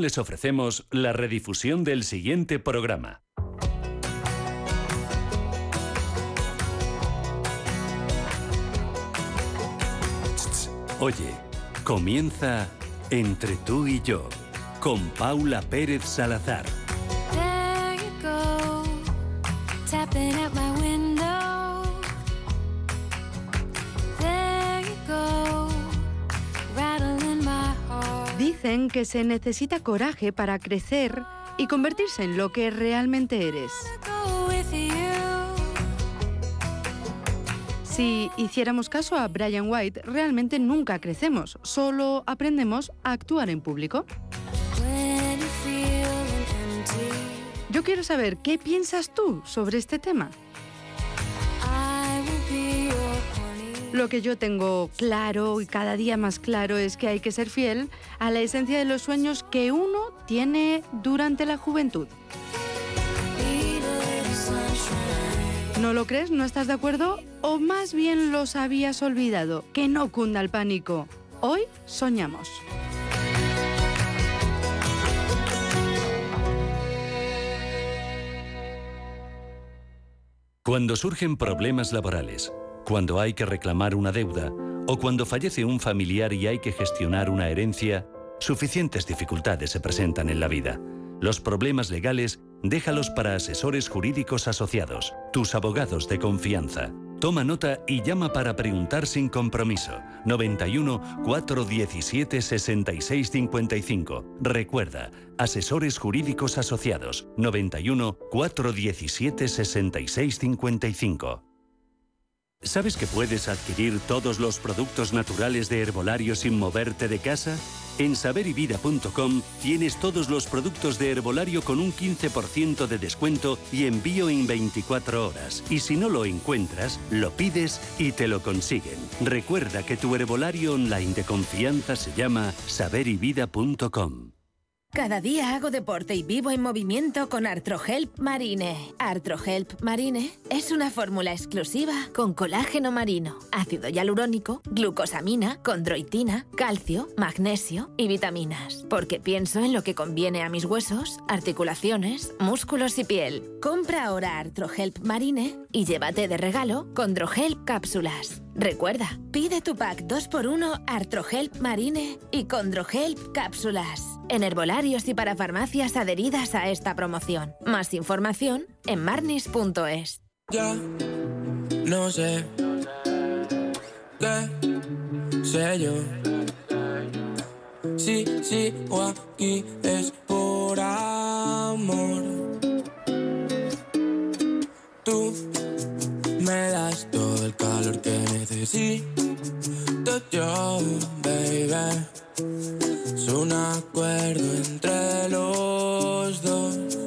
les ofrecemos la redifusión del siguiente programa. Oye, comienza Entre tú y yo con Paula Pérez Salazar. Que se necesita coraje para crecer y convertirse en lo que realmente eres. Si hiciéramos caso a Brian White, realmente nunca crecemos, solo aprendemos a actuar en público. Yo quiero saber qué piensas tú sobre este tema. Lo que yo tengo claro y cada día más claro es que hay que ser fiel a la esencia de los sueños que uno tiene durante la juventud. ¿No lo crees? ¿No estás de acuerdo? ¿O más bien los habías olvidado? Que no cunda el pánico. Hoy soñamos. Cuando surgen problemas laborales, cuando hay que reclamar una deuda o cuando fallece un familiar y hay que gestionar una herencia, suficientes dificultades se presentan en la vida. Los problemas legales Déjalos para asesores jurídicos asociados, tus abogados de confianza. Toma nota y llama para preguntar sin compromiso. 91 417 6655. Recuerda, asesores jurídicos asociados. 91 417 6655. ¿Sabes que puedes adquirir todos los productos naturales de herbolario sin moverte de casa? En saberivida.com tienes todos los productos de herbolario con un 15% de descuento y envío en 24 horas. Y si no lo encuentras, lo pides y te lo consiguen. Recuerda que tu herbolario online de confianza se llama saberivida.com. Cada día hago deporte y vivo en movimiento con Artrohelp Marine. Artrohelp Marine es una fórmula exclusiva con colágeno marino, ácido hialurónico, glucosamina, condroitina, calcio, magnesio y vitaminas. Porque pienso en lo que conviene a mis huesos, articulaciones, músculos y piel. Compra ahora Artrohelp Marine y llévate de regalo Condrohelp cápsulas. Recuerda, pide tu pack 2x1 Artrohelp Marine y Condrohelp cápsulas en herbolarios y para farmacias adheridas a esta promoción. Más información en marnis.es. Ya no sé qué sé yo. Sí, sí, o aquí es por amor. Tú me das todo el calor que necesito yo, baby. Es un acuerdo entre los dos.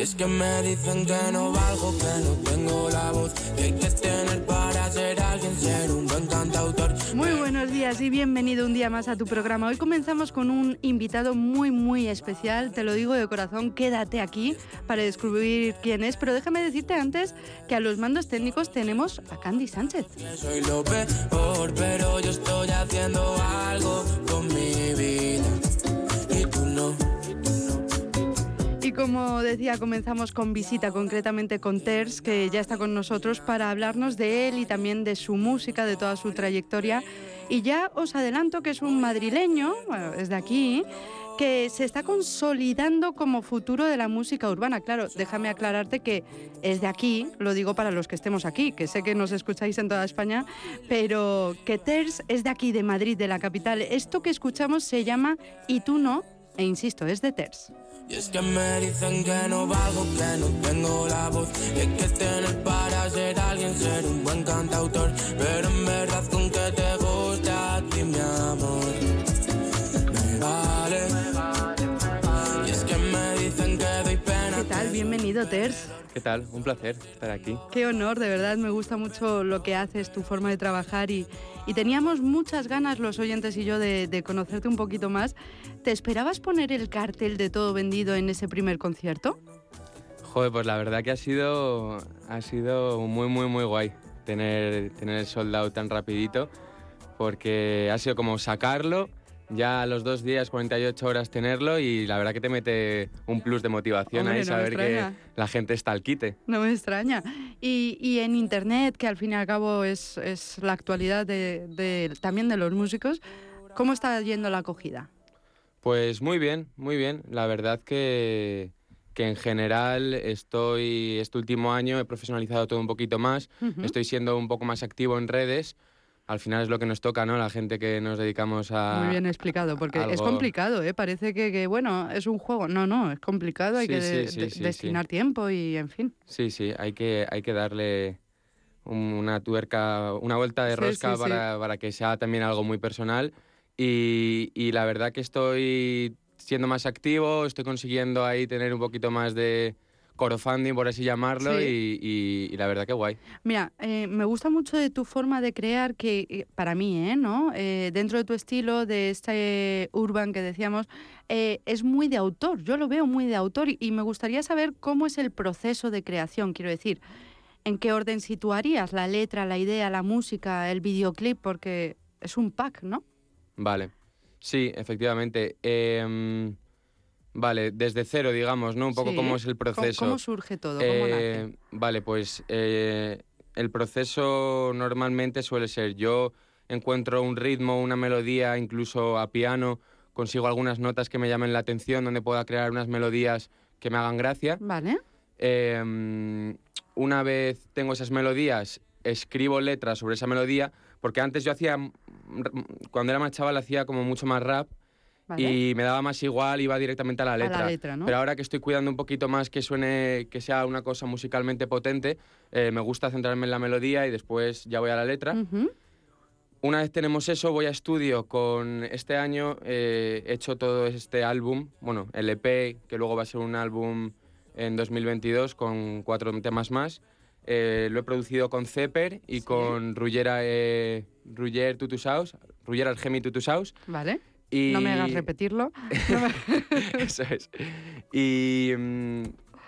Y es que me dicen que no valgo, que no tengo la voz que hay que tener para ser alguien, ser un buen cantautor. Muy buenos días y bienvenido un día más a tu programa. Hoy comenzamos con un invitado muy, muy especial. Te lo digo de corazón, quédate aquí para descubrir quién es. Pero déjame decirte antes que a los mandos técnicos tenemos a Candy Sánchez. Soy lo peor, pero yo estoy haciendo algo con mi vida. Como decía, comenzamos con visita, concretamente con Ters, que ya está con nosotros para hablarnos de él y también de su música, de toda su trayectoria. Y ya os adelanto que es un madrileño, bueno, es de aquí, que se está consolidando como futuro de la música urbana. Claro, déjame aclararte que es de aquí, lo digo para los que estemos aquí, que sé que nos escucháis en toda España, pero que Ters es de aquí, de Madrid, de la capital. Esto que escuchamos se llama Y tú no, e insisto, es de Ters. Y es que me dicen que no valgo, que no tengo la voz. Y hay que tener para ser alguien, ser un buen cantautor. Pero en verdad con que te gusta a ti mi amor Me vale Bienvenido, Ters. ¿Qué tal? Un placer estar aquí. Qué honor, de verdad, me gusta mucho lo que haces, tu forma de trabajar y, y teníamos muchas ganas los oyentes y yo de, de conocerte un poquito más. ¿Te esperabas poner el cartel de todo vendido en ese primer concierto? Joder, pues la verdad que ha sido, ha sido muy, muy, muy guay tener, tener el sold out tan rapidito, porque ha sido como sacarlo ya a los dos días, 48 horas tenerlo y la verdad que te mete un plus de motivación Hombre, ahí no saber que la gente está al quite. No me extraña. Y, y en Internet, que al fin y al cabo es, es la actualidad de, de- también de los músicos, ¿cómo está yendo la acogida? Pues muy bien, muy bien. La verdad que, que en general estoy, este último año he profesionalizado todo un poquito más, estoy siendo un poco más activo en redes. Al final es lo que nos toca, ¿no? La gente que nos dedicamos a... Muy bien explicado, porque es algo- complicado, ¿eh? Parece que, que, bueno, es un juego. No, no, es complicado, hay Sí, que sí, de- sí, sí, destinar tiempo y, en fin. Sí, sí, hay que, hay que darle un- una tuerca, una vuelta de rosca para, para que sea también algo muy personal. Y, y la verdad que estoy siendo más activo, estoy consiguiendo ahí tener un poquito más de crowdfunding, por así llamarlo, Sí. y, y- y la verdad que guay. Mira, eh, me gusta mucho de tu forma de crear, que eh, para mí, ¿eh? ¿no? Eh, dentro de tu estilo, de este urban que decíamos, es muy de autor. Yo lo veo muy de autor y, y me gustaría saber cómo es el proceso de creación. Quiero decir, ¿en qué orden situarías la letra, la idea, la música, el videoclip? Porque es un pack, ¿no? Vale, sí, efectivamente. Em, vale, desde cero, digamos, ¿no? Un poco Sí. cómo es el ¿Cómo- proceso. ¿Cómo, surge todo? ¿Cómo nace? Eh, vale, pues eh, el proceso normalmente suele ser yo encuentro un ritmo, una melodía, incluso a piano, consigo algunas notas que me llamen la atención, donde pueda crear unas melodías que me hagan gracia. Vale. Eh, una vez tengo esas melodías, escribo letras sobre esa melodía, porque antes yo hacía, cuando era más chaval, hacía como mucho más rap Vale. y me daba más igual, iba directamente a la A la letra. letra, ¿no? Pero ahora que estoy cuidando un poquito más que suene, que sea una cosa musicalmente potente, eh, me gusta centrarme en la melodía y después ya voy a la letra. Ujú. Una vez tenemos eso, voy a estudio con este año, eh, he hecho todo este álbum, bueno, el EP, que luego va a ser un álbum en 2022 con cuatro temas más. Eh, lo he producido con Zepper y Sí. con Rullera, eh, Ruller Tutusaus, Ruller Argemi Tutusaus. Vale. Y... No me hagas repetirlo. Eso es. Y, mm,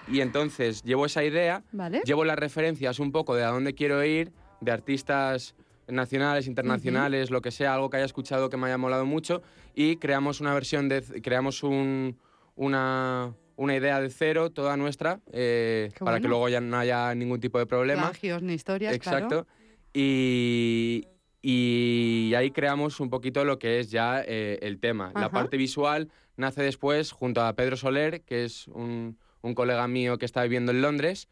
y entonces llevo esa idea, Vale. llevo las referencias un poco de a dónde quiero ir, de artistas nacionales, internacionales, lo que sea, algo que haya escuchado que me haya molado mucho, y creamos una versión de, creamos un- una, una idea de cero, toda nuestra, eh, para que luego ya no haya ningún tipo de problema. Plagios ni historias, Exacto. claro. Y, y ahí creamos un poquito lo que es ya eh, el tema. La Ajá. parte visual nace después junto a Pedro Soler, que es un, un colega mío que está viviendo en Londres,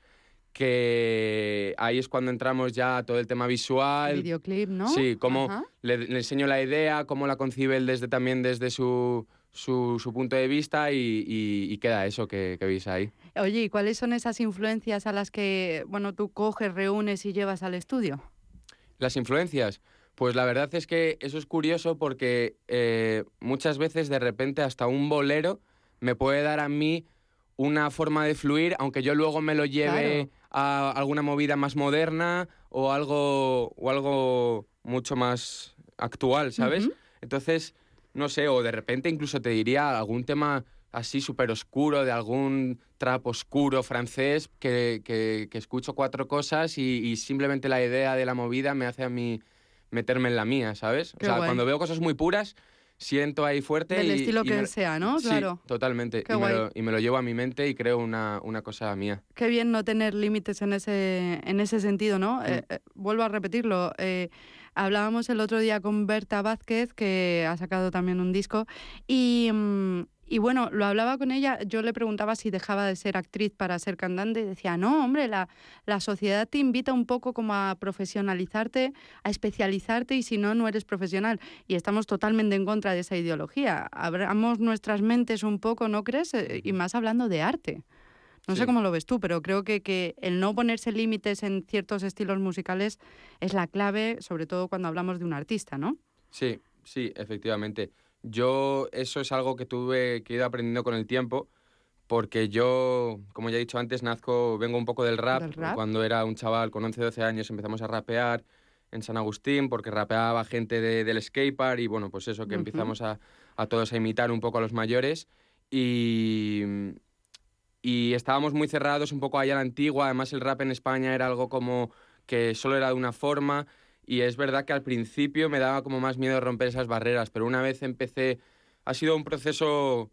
que ahí es cuando entramos ya a todo el tema visual. Videoclip, ¿no? Sí, cómo le, le enseño la idea, cómo la concibe él desde, también desde su, su, su punto de vista y, y- y queda eso que, que veis ahí. Oye, ¿y cuáles son esas influencias a las que, bueno, tú coges, reúnes y llevas al estudio? Las influencias. Pues la verdad es que eso es curioso porque eh, muchas veces de repente hasta un bolero me puede dar a mí una forma de fluir, aunque yo luego me lo lleve Claro. a alguna movida más moderna o algo, o algo mucho más actual, ¿sabes? Entonces, no sé, o de repente incluso te diría algún tema así súper oscuro, de algún trap oscuro francés, que, que- que escucho cuatro cosas y, y simplemente la idea de la movida me hace a mí meterme en la mía, ¿sabes? Qué o sea, guay. cuando veo cosas muy puras, siento ahí fuerte. Del y- estilo y que me- sea, ¿no? Sí, Claro. totalmente. Y me, lo, y me lo llevo a mi mente y creo una, una cosa mía. Qué bien no tener límites en ese, en ese sentido, Mm. ¿no? Eh, eh, vuelvo a repetirlo. eh, hablábamos el otro día con Berta Vázquez, que ha sacado también un disco, y, mm, y bueno, lo hablaba con ella, yo le preguntaba si dejaba de ser actriz para ser cantante y decía, no, hombre, la, la sociedad te invita un poco como a profesionalizarte, a especializarte y si no, no eres profesional. Y estamos totalmente en contra de esa ideología. Abramos nuestras mentes un poco, ¿no crees? Eh, Y más hablando de arte. No sé cómo lo ves tú, pero creo que, que el no ponerse límites en ciertos estilos musicales es la clave, sobre todo cuando hablamos de un artista, ¿no? Sí, sí, efectivamente. Yo eso es algo que tuve, que ido aprendiendo con el tiempo, porque yo, como ya he dicho antes, nazco, vengo un poco del rap. Del rap. Cuando era un chaval con 11, 12 años empezamos a rapear en San Agustín, porque rapeaba gente de- del skatepark y bueno, pues eso, que empezamos a, a todos a imitar un poco a los mayores. Y, y estábamos muy cerrados un poco ahí a la antigua, además el rap en España era algo como que solo era de una forma y es verdad que al principio me daba como más miedo romper esas barreras, pero una vez empecé, ha sido un proceso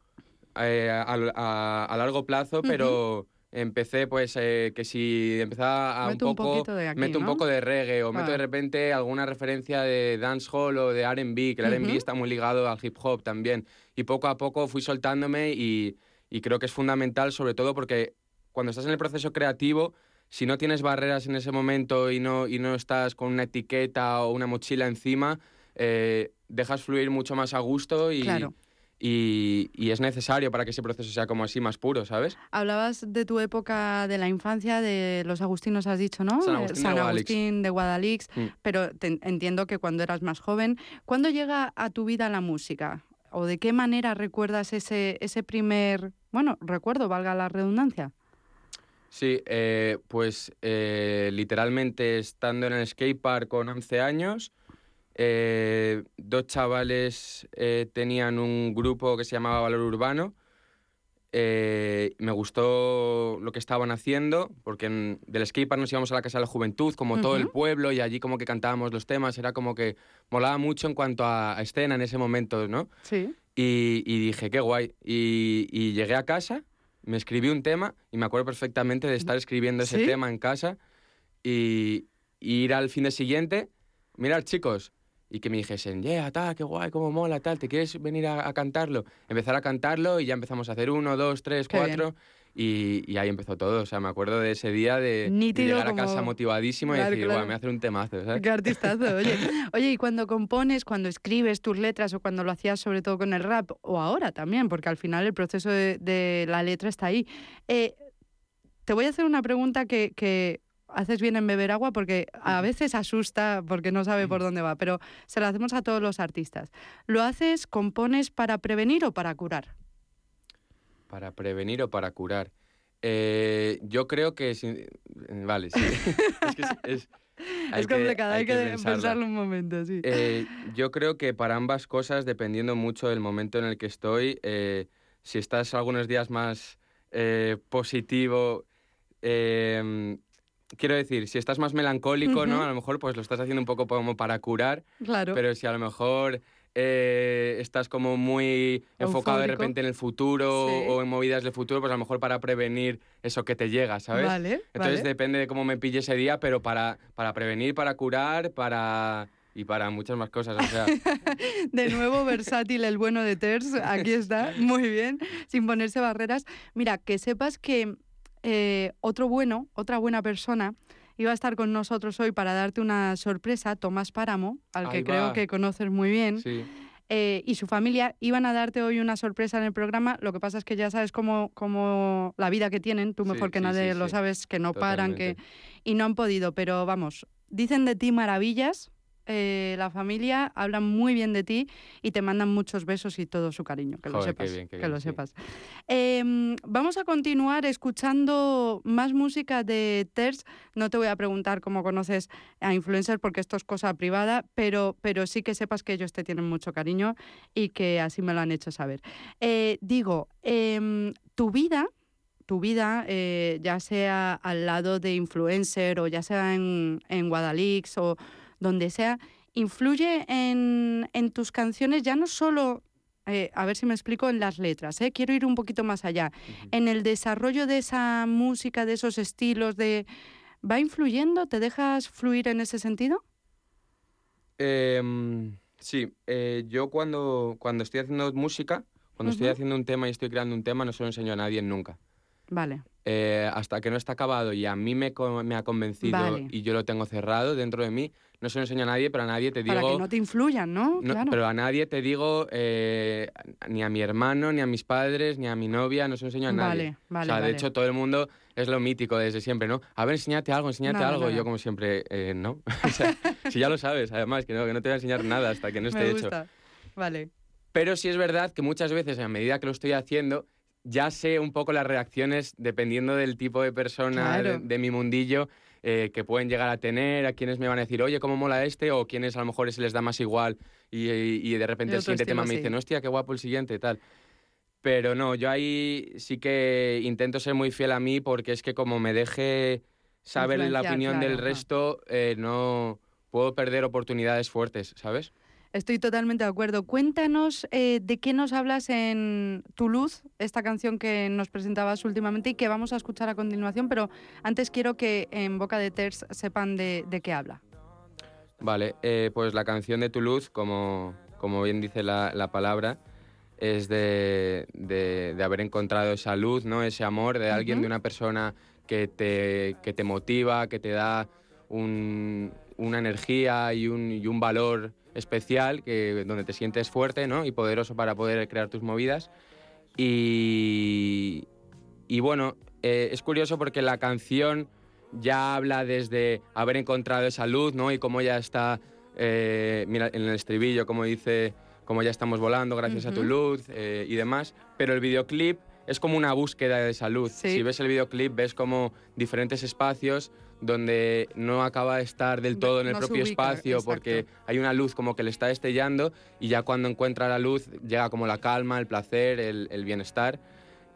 eh, a, largo plazo, pero empecé pues eh, que si empezaba a un poco un meto un poco de reggae o meto de repente alguna referencia de dancehall o de R&B que el R&B está muy ligado al hip hop también. Y poco a poco fui soltándome y, y, creo que es fundamental sobre todo porque cuando estás en el proceso creativo si no tienes barreras en ese momento y no, y no estás con una etiqueta o una mochila encima eh, dejas fluir mucho más a gusto y, claro. Y, es necesario para que ese proceso sea como así más puro, ¿sabes? Hablabas de tu época de la infancia, de los agustinos, has dicho, ¿no? San Agustín, de Guadalix, mm. pero entiendo que cuando eras más joven, ¿cuándo llega a tu vida la música? ¿O de qué manera recuerdas ese, ese primer, bueno, recuerdo, valga la redundancia? Sí, eh, pues eh, literalmente estando en el skatepark con 11 años, eh, dos chavales tenían un grupo que se llamaba Valor Urbano. Me gustó lo que estaban haciendo, porque en, del skatepark nos íbamos a la Casa de la Juventud, como todo el pueblo, y allí como que cantábamos los temas, era como que molaba mucho en cuanto a, escena en ese momento, ¿no? Sí. Y, dije, qué guay. Y, llegué a casa, me escribí un tema, y me acuerdo perfectamente de estar escribiendo ese tema en casa, y, y ir al fin de siguiente, mirar chicos, y que me dijesen, yeah, tal, qué guay, cómo mola, tal, ¿te quieres venir a, cantarlo? Empezar a cantarlo y ya empezamos a hacer uno, dos, tres, cuatro. Y, ahí empezó todo. O sea, me acuerdo de ese día de, llegar a casa motivadísimo y decir, guau, me voy a hacer un temazo, ¿sabes? Qué artistazo, oye. Oye, y cuando compones, cuando escribes tus letras o cuando lo hacías sobre todo con el rap, o ahora también, porque al final el proceso de, la letra está ahí. Eh, te voy a hacer una pregunta que, que haces bien en beber agua porque a veces asusta porque no sabe por dónde va, pero se lo hacemos a todos los artistas. ¿Lo haces, compones para prevenir o para curar? Para prevenir o para curar. Eh, yo creo que... Vale, sí. es, complicado, hay, que, pensarlo un momento, sí. Eh, yo creo que para ambas cosas, dependiendo mucho del momento en el que estoy, eh, si estás algunos días más positivo, quiero decir, si estás más melancólico, ¿no? A lo mejor pues lo estás haciendo un poco como para curar. Claro. Pero si a lo mejor eh, estás como muy enfocado de repente en el futuro o en movidas del futuro, pues a lo mejor para prevenir eso que te llega, ¿sabes? Vale. Entonces depende de cómo me pille ese día, pero para, para prevenir, para curar, para y para muchas más cosas. O sea. de nuevo, versátil el bueno de Ters, aquí está, muy bien, sin ponerse barreras. Mira, que sepas que eh, otro bueno, otra buena persona, iba a estar con nosotros hoy para darte una sorpresa, Tomás Páramo, al que creo que conoces muy bien. Eh, y su familia iban a darte hoy una sorpresa en el programa. Lo que pasa es que ya sabes cómo, cómo la vida que tienen, tú mejor que nadie lo sabes, que no paran, que y no han podido. Pero vamos, dicen de ti maravillas. Eh, la familia hablan muy bien de ti y te mandan muchos besos y todo su cariño, que lo sepas. que lo sepas. Em, vamos a continuar escuchando más música de Ters. No te voy a preguntar cómo conoces a influencers porque esto es cosa privada, pero, pero sí que sepas que ellos te tienen mucho cariño y que así me lo han hecho saber. Eh, digo, em, tu vida tu vida, eh, ya sea al lado de influencer o ya sea en, en Guadalix o donde sea, influye en, tus canciones ya no solo eh, a ver si me explico en las letras, ¿eh? quiero ir un poquito más allá. En el desarrollo de esa música, de esos estilos, de ¿va influyendo? ¿Te dejas fluir en ese sentido? Em, sí, eh, yo cuando, cuando estoy haciendo música, cuando estoy haciendo un tema y estoy creando un tema, no se lo enseño a nadie nunca. Vale. Hasta que no está acabado y a mí me, me ha convencido y yo lo tengo cerrado dentro de mí, no se lo enseño a nadie, pero a nadie te digo... Para que no te influyan, ¿no? claro. Pero a nadie te digo, eh, ni a mi hermano, ni a mis padres, ni a mi novia, no se lo enseño a nadie. Vale, vale, O sea, de hecho, todo el mundo es lo mítico desde siempre, ¿no? A ver, enséñate algo, enséñate algo. Yo, como siempre, eh, no. o sea, si ya lo sabes, además, que no, que no te voy a enseñar nada hasta que no esté Me gusta. hecho. Vale. Pero sí es verdad que muchas veces, a medida que lo estoy haciendo, ya sé un poco las reacciones dependiendo del tipo de persona de, mi mundillo eh, que pueden llegar a tener, a quienes me van a decir, oye, ¿cómo mola este? O quienes a lo mejor se les da más igual y, de repente el siguiente tema me dicen, hostia, qué guapo el siguiente, tal. Pero no, yo ahí sí que intento ser muy fiel a mí porque es que como me deje saber la opinión del resto, eh, no, puedo perder oportunidades fuertes, ¿sabes? Estoy totalmente de acuerdo. Cuéntanos eh, de qué nos hablas en Tu Luz, esta canción que nos presentabas últimamente y que vamos a escuchar a continuación, pero antes quiero que en boca de Ters sepan de, qué habla. Vale, eh, pues la canción de Tu Luz, como, como bien dice la, palabra, es de, de, haber encontrado esa luz, ¿no? ese amor de alguien, de una persona que te, que te motiva, que te da un, una energía y un, y un valor especial, que, donde te sientes fuerte ¿no? y poderoso para poder crear tus movidas. Y, y bueno, eh, es curioso porque la canción ya habla desde haber encontrado esa luz ¿no? y cómo ya está, eh, mira, en el estribillo, como dice, cómo ya estamos volando gracias a tu luz eh, y demás, pero el videoclip es como una búsqueda de esa luz. Si ves el videoclip ves como diferentes espacios donde no acaba de estar del todo en el propio espacio porque hay una luz como que le está destellando y ya cuando encuentra la luz llega como la calma, el placer, el, bienestar.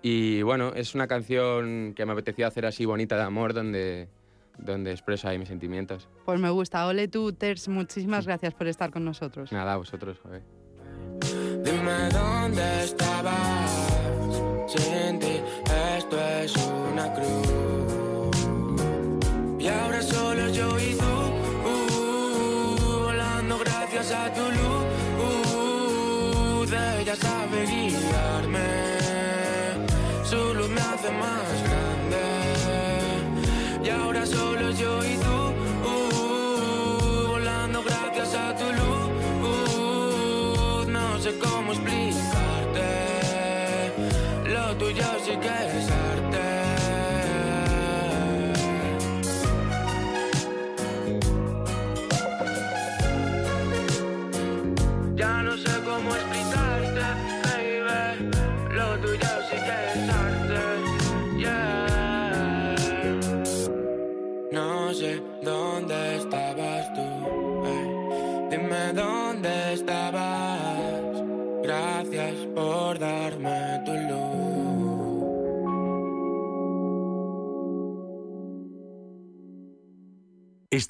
Y bueno, es una canción que me apetecía hacer así bonita de amor donde, donde expreso ahí mis sentimientos. Pues me gusta. Ole tú, Ters, muchísimas gracias por estar con nosotros. Nada, vosotros, joder. Dime dónde estabas, esto es una cruz. Y ahora solo yo y tú, uh, volando gracias a tu luz. Uh, ella sabe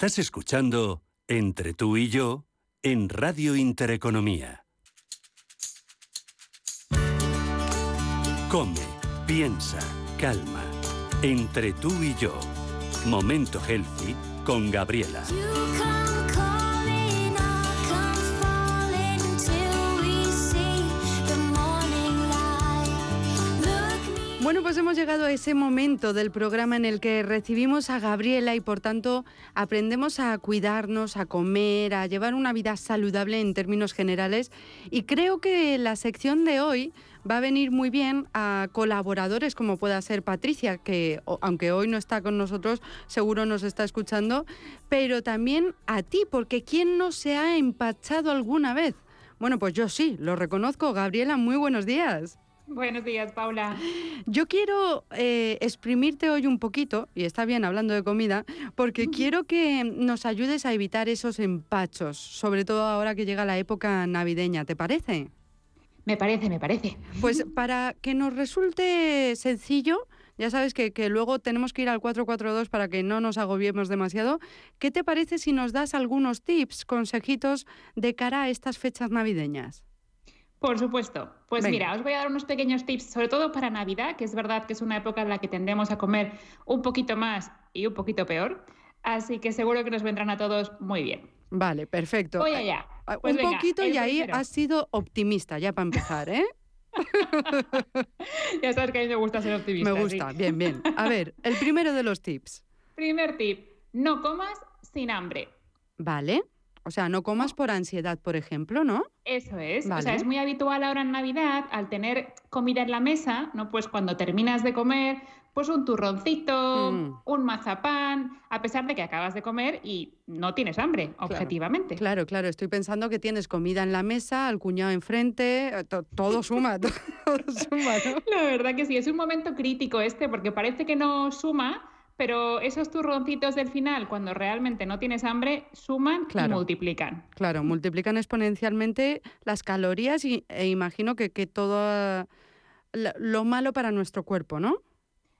Estás escuchando Entre tú y yo en Radio Intereconomía. Come, piensa, calma. Entre tú y yo. Momento Healthy con Gabriela. Bueno, pues hemos llegado a ese momento del programa en el que recibimos a Gabriela y por tanto aprendemos a cuidarnos, a comer, a llevar una vida saludable en términos generales. Y creo que la sección de hoy va a venir muy bien a colaboradores como pueda ser Patricia, que aunque hoy no está con nosotros, seguro nos está escuchando, pero también a ti, porque ¿quién no se ha empachado alguna vez? Bueno, pues yo sí, lo reconozco. Gabriela, muy buenos días. Buenos días, Paula. Yo quiero eh, exprimirte hoy un poquito, y está bien hablando de comida, porque quiero que nos ayudes a evitar esos empachos, sobre todo ahora que llega la época navideña, ¿te parece? Me parece, me parece. Pues para que nos resulte sencillo, ya sabes que, que, luego tenemos que ir al 442 para que no nos agobiemos demasiado. ¿Qué te parece si nos das algunos tips, consejitos de cara a estas fechas navideñas? Por supuesto. Pues mira, os voy a dar unos pequeños tips, sobre todo para Navidad, que es verdad que es una época en la que tendemos a comer un poquito más y un poquito peor. Así que seguro que nos vendrán a todos muy bien. Vale, perfecto. Voy allá. Pues un poquito y ahí has sido optimista, ya para empezar, ¿eh? ya sabes que a mí me gusta ser optimista. Me gusta, bien, bien. A ver, el primero de los tips. Primer tip, no comas sin hambre. Vale. O sea, no comas por ansiedad, por ejemplo, ¿no? Eso es. O sea, es muy habitual ahora en Navidad, al tener comida en la mesa, ¿no? Pues cuando terminas de comer, pues un turroncito, mm. un mazapán, a pesar de que acabas de comer y no tienes hambre, objetivamente. Claro, claro. Estoy pensando que tienes comida en la mesa, al cuñado enfrente, eh, todo suma, todo suma, ¿no? La verdad que sí, es un momento crítico este, porque parece que no suma, pero esos turroncitos del final, cuando realmente no tienes hambre, suman y multiplican. Claro, multiplican exponencialmente las calorías y, e imagino que, que todo lo malo para nuestro cuerpo, ¿no?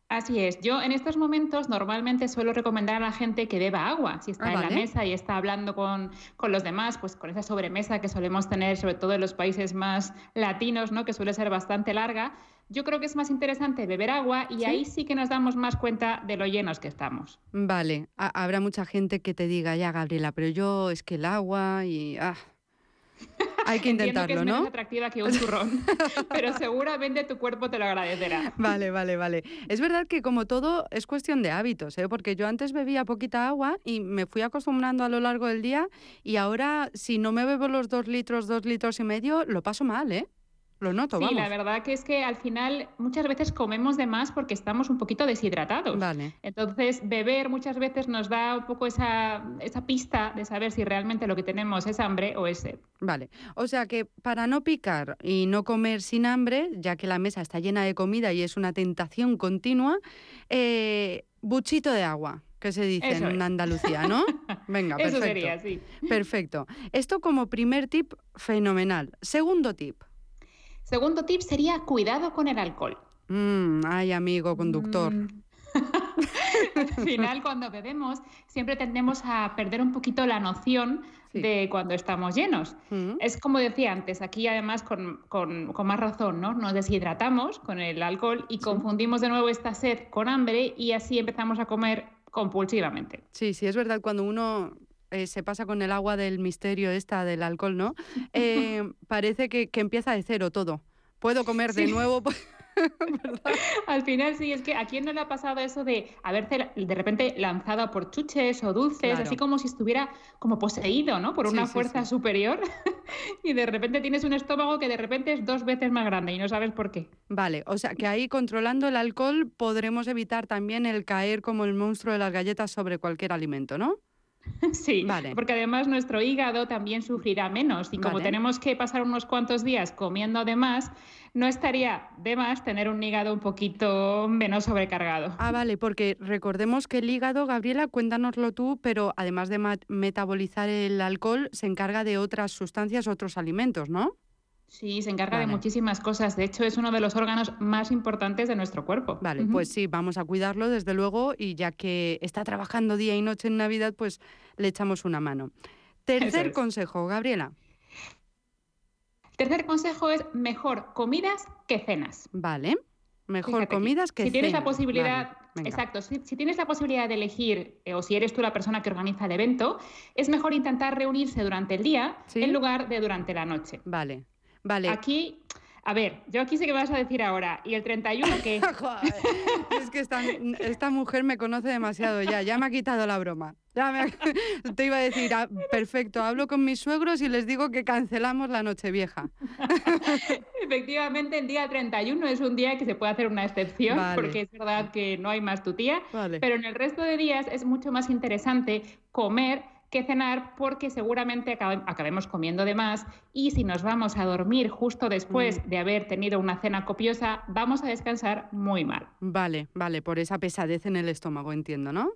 Así es. Yo en estos momentos normalmente suelo recomendar a la gente que beba agua. Si está Ah, en la mesa y está hablando con, con los demás, pues con esa sobremesa que solemos tener, sobre todo en los países más latinos, ¿no? que suele ser bastante larga, yo creo que es más interesante beber agua y ¿Sí? ahí sí que nos damos más cuenta de lo llenos que estamos. Vale, ha- habrá mucha gente que te diga, ya, Gabriela, pero yo es que el agua y... ah, Hay que Entiendo que es intentarlo, menos ¿no? atractiva que un turrón, pero seguramente tu cuerpo te lo agradecerá. Vale, vale, vale. Es verdad que como todo es cuestión de hábitos, ¿eh? porque yo antes bebía poquita agua y me fui acostumbrando a lo largo del día y ahora si no me bebo los dos litros, dos litros y medio, lo paso mal, ¿eh? Lo noto, Sí, vamos. la verdad que es que al final muchas veces comemos de más porque estamos un poquito deshidratados. Vale. Entonces, beber muchas veces nos da un poco esa, esa pista de saber si realmente lo que tenemos es hambre o es sed. Vale, o sea que para no picar y no comer sin hambre, ya que la mesa está llena de comida y es una tentación continua, eh, buchito de agua, que se dice Eso en es. Andalucía, ¿no? Venga, Eso perfecto. sería, sí. Perfecto. Esto como primer tip, fenomenal. Segundo tip. Segundo tip sería cuidado con el alcohol. Mm, ay, amigo conductor. Mm. Al final, cuando bebemos, siempre tendemos a perder un poquito la noción Sí. de cuando estamos llenos. Mm. Es como decía antes, aquí además con, con- con más razón, ¿no? Nos deshidratamos con el alcohol y confundimos de nuevo esta sed con hambre y así empezamos a comer compulsivamente. Sí, sí, es verdad, cuando uno eh, se pasa con el agua del misterio esta del alcohol, ¿no? Eh, parece que, que empieza de cero todo. Puedo comer de nuevo. Al final sí, es que a quién no le ha pasado eso de haberse de repente lanzado por chuches o dulces, Claro. así como si estuviera como poseído, ¿no? Por una sí, fuerza sí. superior y de repente tienes un estómago que de repente es dos veces más grande y no sabes por qué. Vale, o sea que ahí controlando el alcohol podremos evitar también el caer como el monstruo de las galletas sobre cualquier alimento, ¿no? Sí, Vale. porque además nuestro hígado también sufrirá menos y como Vale. tenemos que pasar unos cuantos días comiendo de más, no estaría de más tener un hígado un poquito menos sobrecargado. Ah, vale, porque recordemos que el hígado, Gabriela, cuéntanoslo tú, pero además de metabolizar el alcohol, se encarga de otras sustancias, otros alimentos, ¿no? Sí, se encarga de muchísimas cosas. De hecho, es uno de los órganos más importantes de nuestro cuerpo. Vale, pues sí, vamos a cuidarlo desde luego y ya que está trabajando día y noche en Navidad, pues le echamos una mano. Tercer es. consejo, Gabriela. Tercer consejo es mejor comidas que cenas. Vale. Mejor Fíjate comidas que si tienes la cenas. posibilidad, Vale, venga. exacto, si, si tienes la posibilidad de elegir eh, o si eres tú la persona que organiza el evento, es mejor intentar reunirse durante el día ¿Sí? en lugar de durante la noche. Vale, vale. Aquí, a ver, yo aquí sé que vas a decir ahora, ¿y el 31 qué? Joder, es que esta, esta mujer me conoce demasiado ya, ya me ha quitado la broma. Ya me te iba a decir, ah, perfecto, hablo con mis suegros y les digo que cancelamos la noche vieja. Efectivamente, el día 31 es un día que se puede hacer una excepción, Vale. porque es verdad que no hay más tu tía, Vale. pero en el resto de días es mucho más interesante comer que cenar porque seguramente acabe- acabemos comiendo de más y si nos vamos a dormir justo después Mm. de haber tenido una cena copiosa, vamos a descansar muy mal. Vale, vale, por esa pesadez en el estómago, entiendo, ¿no?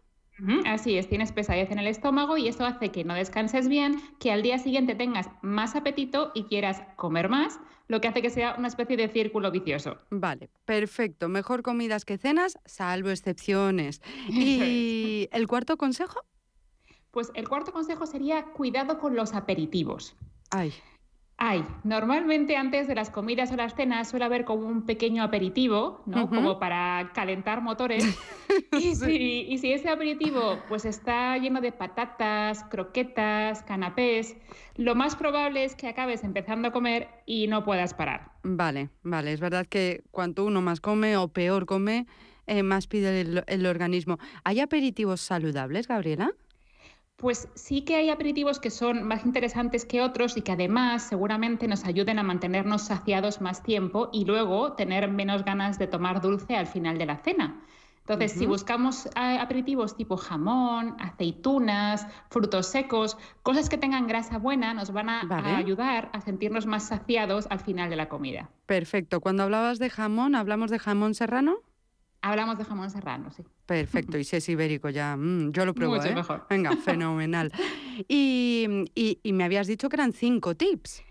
Así es, tienes pesadez en el estómago y eso hace que no descanses bien, que al día siguiente tengas más apetito y quieras comer más, lo que hace que sea una especie de círculo vicioso. Vale, perfecto. Mejor comidas que cenas, salvo excepciones. ¿Y el cuarto consejo? Pues el cuarto consejo sería cuidado con los aperitivos. Ay, Ay, normalmente antes de las comidas o las cenas suele haber como un pequeño aperitivo, ¿no? Como para calentar motores. y, si, y si ese aperitivo pues está lleno de patatas, croquetas, canapés, lo más probable es que acabes empezando a comer y no puedas parar. vale, vale. Es verdad que cuanto uno más come o peor come, eh, más pide el, el organismo. ¿Hay aperitivos saludables, Gabriela? Pues sí que hay aperitivos que son más interesantes que otros y que además seguramente nos ayuden a mantenernos saciados más tiempo y luego tener menos ganas de tomar dulce al final de la cena. Entonces, si buscamos eh, aperitivos tipo jamón, aceitunas, frutos secos, cosas que tengan grasa buena, nos van a, a ayudar a sentirnos más saciados al final de la comida. Perfecto. Cuando hablabas de jamón, ¿hablamos de jamón serrano? Hablamos de jamón serrano, sí. Perfecto, y si es ibérico ya, mm, yo lo pruebo, Mucho ¿eh? mejor. Venga, fenomenal. Y, y- y me habías dicho que eran cinco tips.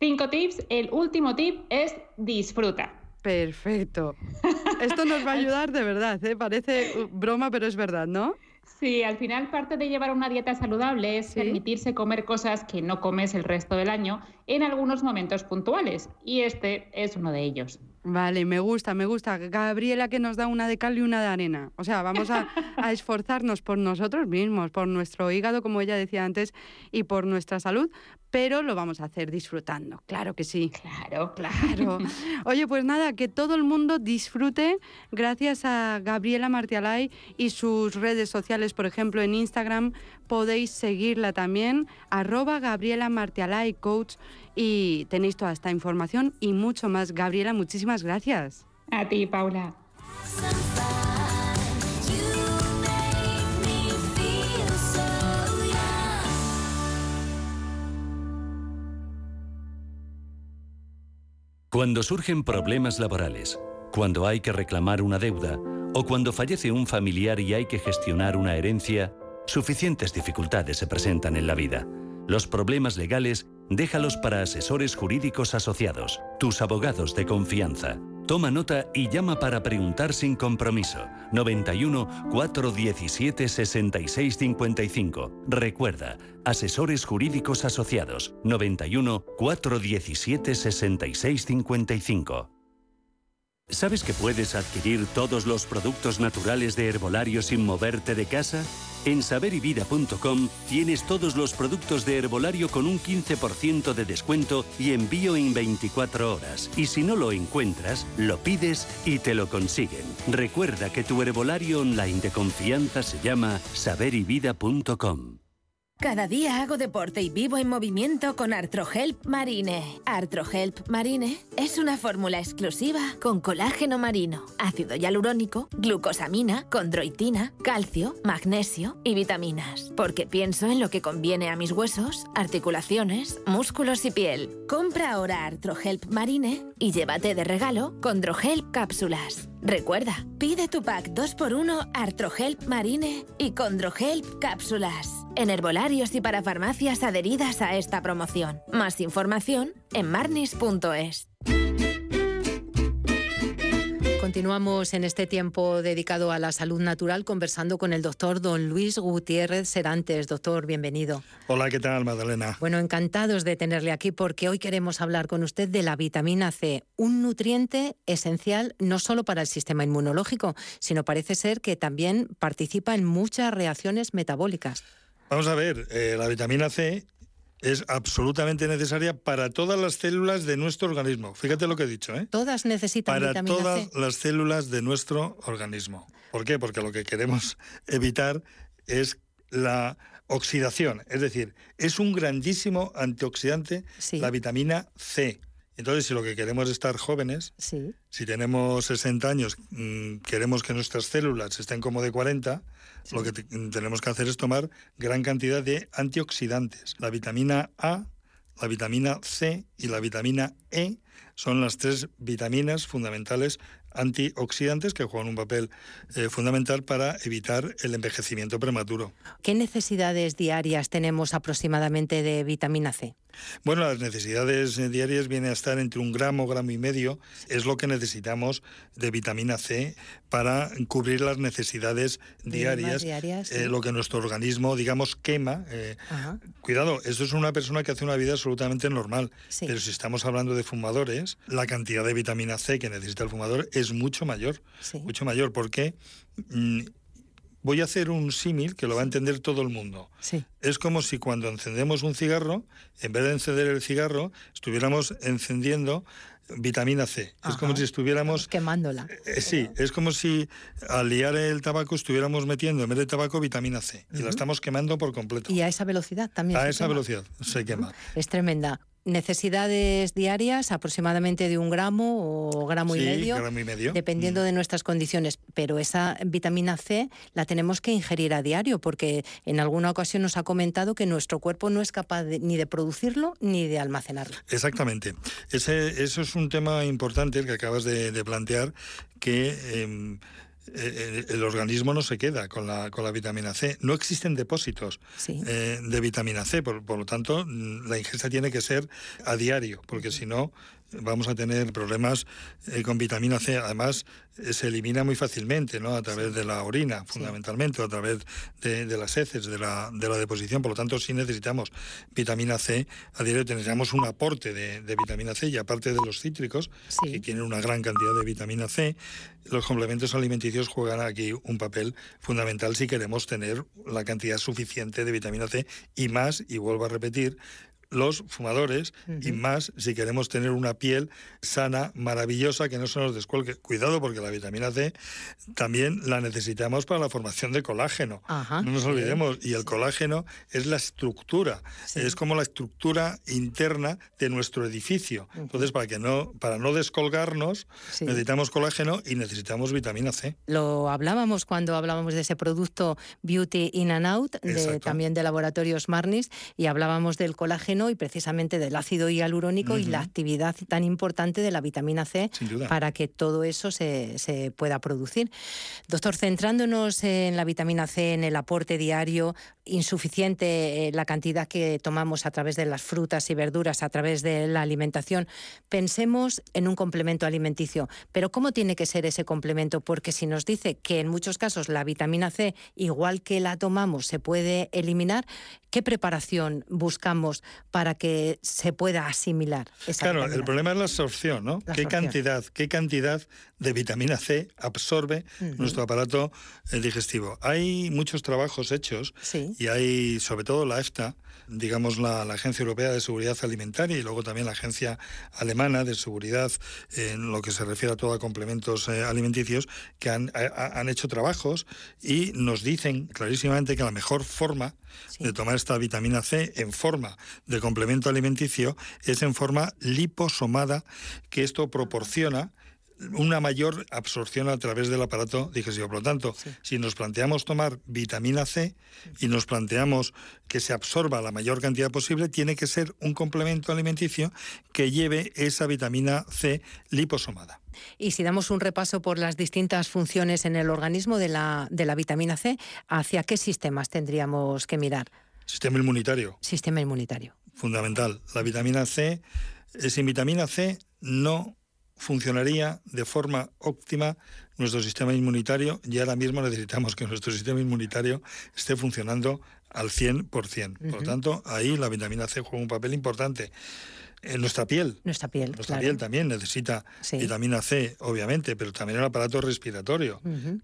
Cinco tips. El último tip es disfruta. Perfecto. Esto nos va a ayudar de verdad, ¿eh? parece uh, broma, pero es verdad, ¿no? Sí, al final parte de llevar una dieta saludable es permitirse comer cosas que no comes el resto del año en algunos momentos puntuales, y este es uno de ellos. Vale, me gusta, me gusta. Gabriela que nos da una de cal y una de arena. O sea, vamos a, esforzarnos por nosotros mismos, por nuestro hígado, como ella decía antes, y por nuestra salud, pero lo vamos a hacer disfrutando. Claro que sí. Claro, claro. Oye, pues nada, que todo el mundo disfrute gracias a Gabriela Martialay y sus redes sociales, por ejemplo, en Instagram podéis seguirla también, arroba Gabriela Martialay Coach y tenéis toda esta información y mucho más. Gabriela, muchísimas gracias. A ti, Paula. Cuando surgen problemas laborales, cuando hay que reclamar una deuda o cuando fallece un familiar y hay que gestionar una herencia, suficientes dificultades se presentan en la vida. Los problemas legales déjalos para asesores jurídicos asociados, tus abogados de confianza. Toma nota y llama para preguntar sin compromiso. 91 417 6655. Recuerda, asesores jurídicos asociados. 91 417 6655. ¿Sabes que puedes adquirir todos los productos naturales de herbolario sin moverte de casa? En saberivida.com tienes todos los productos de herbolario con un 15% de descuento y envío en 24 horas. Y si no lo encuentras, lo pides y te lo consiguen. Recuerda que tu herbolario online de confianza se llama saberivida.com. Cada día hago deporte y vivo en movimiento con Artrohelp Marine. Artrohelp Marine es una fórmula exclusiva con colágeno marino, ácido hialurónico, glucosamina, condroitina, calcio, magnesio y vitaminas. Porque pienso en lo que conviene a mis huesos, articulaciones, músculos y piel. Compra ahora Artrohelp Marine y llévate de regalo Condrohelp cápsulas. Recuerda, pide tu pack 2x1 Artrohelp Marine y Condrohelp cápsulas en herbolarios y para farmacias adheridas a esta promoción. Más información en marnis.es. Continuamos en este tiempo dedicado a la salud natural conversando con el doctor don Luis Gutiérrez Serantes. Doctor, bienvenido. Hola, ¿qué tal, Magdalena? Bueno, encantados de tenerle aquí porque hoy queremos hablar con usted de la vitamina C, un nutriente esencial no solo para el sistema inmunológico, sino parece ser que también participa en muchas reacciones metabólicas. Vamos a ver, eh, la vitamina C es absolutamente necesaria para todas las células de nuestro organismo. Fíjate lo que he dicho, ¿eh? Todas necesitan para todas las células de nuestro organismo. ¿Por qué? Porque lo que queremos evitar es la oxidación, es decir, es un grandísimo antioxidante la vitamina C. Entonces, si lo que queremos es estar jóvenes, si tenemos 60 años, mm, queremos que nuestras células estén como de 40, lo que tenemos que hacer es tomar gran cantidad de antioxidantes. La vitamina A, la vitamina C y la vitamina E son las tres vitaminas fundamentales antioxidantes que juegan un papel eh, fundamental para evitar el envejecimiento prematuro. ¿Qué necesidades diarias tenemos aproximadamente de vitamina C? Bueno, las necesidades eh, diarias vienen a estar entre un gramo, gramo y medio. Es lo que necesitamos de vitamina C para cubrir las necesidades diarias, eh, lo que nuestro organismo, digamos, quema. cuidado, eso es una persona que hace una vida absolutamente normal. Pero si estamos hablando de fumadores, la cantidad de vitamina C que necesita el fumador es mucho mayor. Mucho mayor, porque mm, voy a hacer un símil que lo va a entender todo el mundo. Es como si cuando encendemos un cigarro, en vez de encender el cigarro, estuviéramos encendiendo vitamina C. Es como si estuviéramos... Quemándola. Eh, sí, es como si al liar el tabaco estuviéramos metiendo en vez de tabaco vitamina C. Y la estamos quemando por completo. Y a esa velocidad también. A esa velocidad se quema. Es tremenda necesidades diarias aproximadamente de un gramo o gramo, y, medio, gramo y medio, dependiendo mm. de nuestras condiciones. Pero esa vitamina C la tenemos que ingerir a diario porque en alguna ocasión nos ha comentado que nuestro cuerpo no es capaz ni de producirlo ni de almacenarlo. Exactamente. Ese, eso es un tema importante el que acabas de, plantear que... Em, eh, el organismo no se queda con la, con la vitamina C. No existen depósitos eh, de vitamina C, por, lo tanto, mm, la ingesta tiene que ser a diario, porque si no, vamos a tener problemas eh, con vitamina C. Además, eh, se elimina muy fácilmente, ¿no? A través de la orina, fundamentalmente, o a través de, las heces, de la, de la, deposición. Por lo tanto, sí necesitamos vitamina C a diario. Necesitamos un aporte de, vitamina C y aparte de los cítricos, que tienen una gran cantidad de vitamina C, los complementos alimenticios juegan aquí un papel fundamental si queremos tener la cantidad suficiente de vitamina C y más, y vuelvo a repetir, los fumadores y más si queremos tener una piel sana, maravillosa, que no se nos descuelgue. Cuidado porque la vitamina C también la necesitamos para la formación de colágeno. no nos olvidemos. Y el colágeno es la estructura, es como la estructura interna de nuestro edificio. Entonces, para que no, para no descolgarnos, necesitamos colágeno y necesitamos vitamina C. Lo hablábamos cuando hablábamos de ese producto Beauty In and Out, también de laboratorios Marnis, y hablábamos del colágeno y precisamente del ácido hialurónico y la actividad tan importante de la vitamina C para que todo eso se, se pueda producir. Doctor, centrándonos en la vitamina C, en el aporte diario, insuficiente eh, la cantidad que tomamos a través de las frutas y verduras, a través de la alimentación, pensemos en un complemento alimenticio. Pero ¿cómo tiene que ser ese complemento? Porque si nos dice que en muchos casos la vitamina C, igual que la tomamos, se puede eliminar, ¿qué preparación buscamos para que se pueda asimilar? claro, el problema es la absorción, ¿no? ¿Qué cantidad, qué cantidad de vitamina C absorbe nuestro aparato eh, digestivo? Hay muchos trabajos hechos y hay sobre todo la EFTA, digamos la, Agencia Europea de Seguridad Alimentaria y luego también la Agencia Alemana de Seguridad en lo que se refiere a todo complementos eh, alimenticios, que han, han, hecho trabajos y nos dicen clarísimamente que la mejor forma de tomar esta vitamina C en forma de complemento alimenticio es en forma liposomada, que esto proporciona una mayor absorción a través del aparato digestivo. Por lo tanto, si nos planteamos tomar vitamina C y nos planteamos que se absorba la mayor cantidad posible, tiene que ser un complemento alimenticio que lleve esa vitamina C liposomada. Y si damos un repaso por las distintas funciones en el organismo de la, de la vitamina C, ¿hacia qué sistemas tendríamos que mirar? Sistema inmunitario. Sistema inmunitario. Fundamental. La vitamina C, eh, sin vitamina C no funcionaría de forma óptima nuestro sistema inmunitario y ahora mismo necesitamos que nuestro sistema inmunitario esté funcionando al 100%. Por lo tanto, ahí la vitamina C juega un papel importante. En nuestra piel. Nuestra piel. Nuestra piel también necesita vitamina C, obviamente, pero también el aparato respiratorio.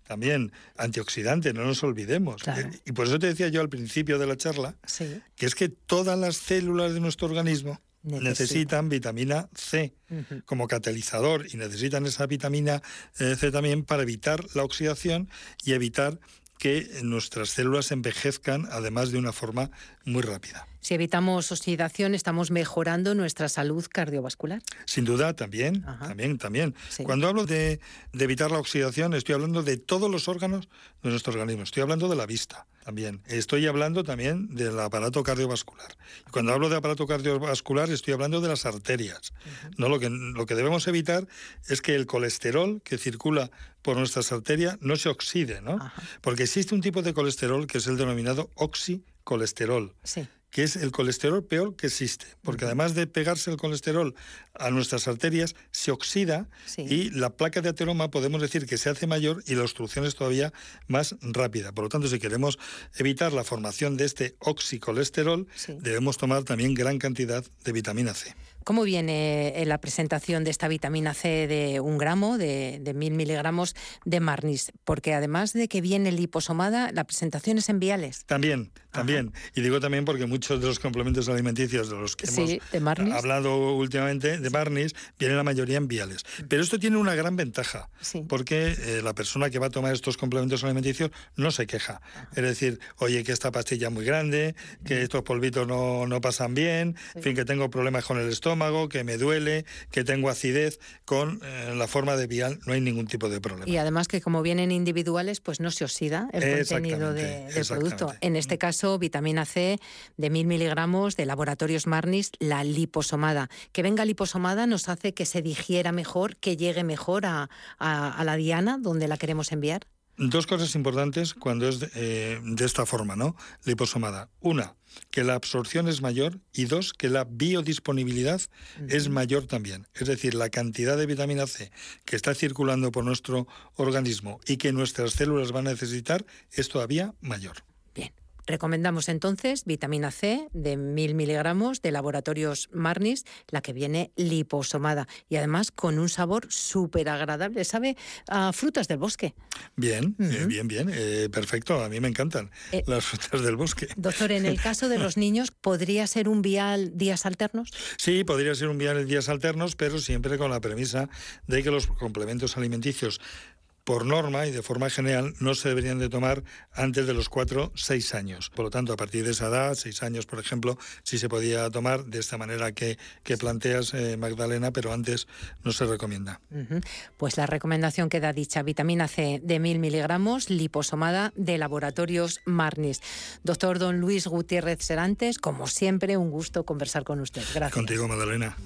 También antioxidante, no nos olvidemos. Eh, y por eso te decía yo al principio de la charla que es que todas las células de nuestro organismo necesitan vitamina C como catalizador y necesitan esa vitamina eh, C también para evitar la oxidación y evitar que nuestras células envejezcan además de una forma muy rápida. Si evitamos oxidación, estamos mejorando nuestra salud cardiovascular. Sin duda, también, también, también. Cuando hablo de, de, evitar la oxidación, estoy hablando de todos los órganos de nuestro organismo. Estoy hablando de la vista, también. Estoy hablando también del aparato cardiovascular. Cuando hablo de aparato cardiovascular estoy hablando de las arterias. ¿no? lo, que, lo que debemos evitar es que el colesterol que circula por nuestras arterias no se oxide, ¿no? Porque existe un tipo de colesterol que es el denominado oxicolesterol. Sí que es el colesterol peor que existe, porque además de pegarse el colesterol a nuestras arterias, se oxida y la placa de ateroma podemos decir que se hace mayor y la obstrucción es todavía más rápida. Por lo tanto, si queremos evitar la formación de este oxicolesterol, debemos tomar también gran cantidad de vitamina C. ¿Cómo viene eh, la presentación de esta vitamina C de un gramo, de, mil miligramos de Marnis? Porque además de que viene liposomada, la presentación es en viales. También, también. Y digo también porque muchos de los complementos alimenticios de los que hemos hablado últimamente, de Marnis, vienen la mayoría en viales. Pero esto tiene una gran ventaja, porque eh, la persona que va a tomar estos complementos alimenticios no se queja. Es decir, oye, que esta pastilla es muy grande, que estos polvitos no, no pasan bien, en fin, que tengo problemas con el estómago que me duele, que tengo acidez, con eh, la forma de vial no hay ningún tipo de problema. Y además que como vienen individuales, pues no se oxida el contenido de, del producto. En este caso, vitamina C de mil miligramos de laboratorios Marnis, la liposomada. Que venga liposomada nos hace que se digiera mejor, que llegue mejor a, a la diana donde la queremos enviar. Dos cosas importantes cuando es de, eh, esta forma, ¿no? Liposomada. Una, que la absorción es mayor y dos, que la biodisponibilidad es mayor también. Es decir, la cantidad de vitamina C que está circulando por nuestro organismo y que nuestras células van a necesitar es todavía mayor. Recomendamos entonces vitamina C de mil miligramos de laboratorios Marnis, la que viene liposomada y además con un sabor súper agradable. Sabe a frutas del bosque. Bien, eh, bien, bien. Eh, perfecto. A mí me encantan eh, las frutas del bosque. Doctor, en el caso de los niños, ¿podría ser un vial días alternos? Sí, podría ser un vial días alternos, pero siempre con la premisa de que los complementos alimenticios por norma y de forma general no se deberían de tomar antes de los 4, 6 años. Por lo tanto, a partir de esa edad, 6 años, por ejemplo, sí se podía tomar de esta manera que, planteas, eh, Magdalena, pero antes no se recomienda. Pues la recomendación queda dicha, vitamina C de 1000 miligramos, liposomada de laboratorios Marnis. Doctor Don Luis Gutiérrez Serantes, como siempre, un gusto conversar con usted. Gracias. Contigo, Magdalena.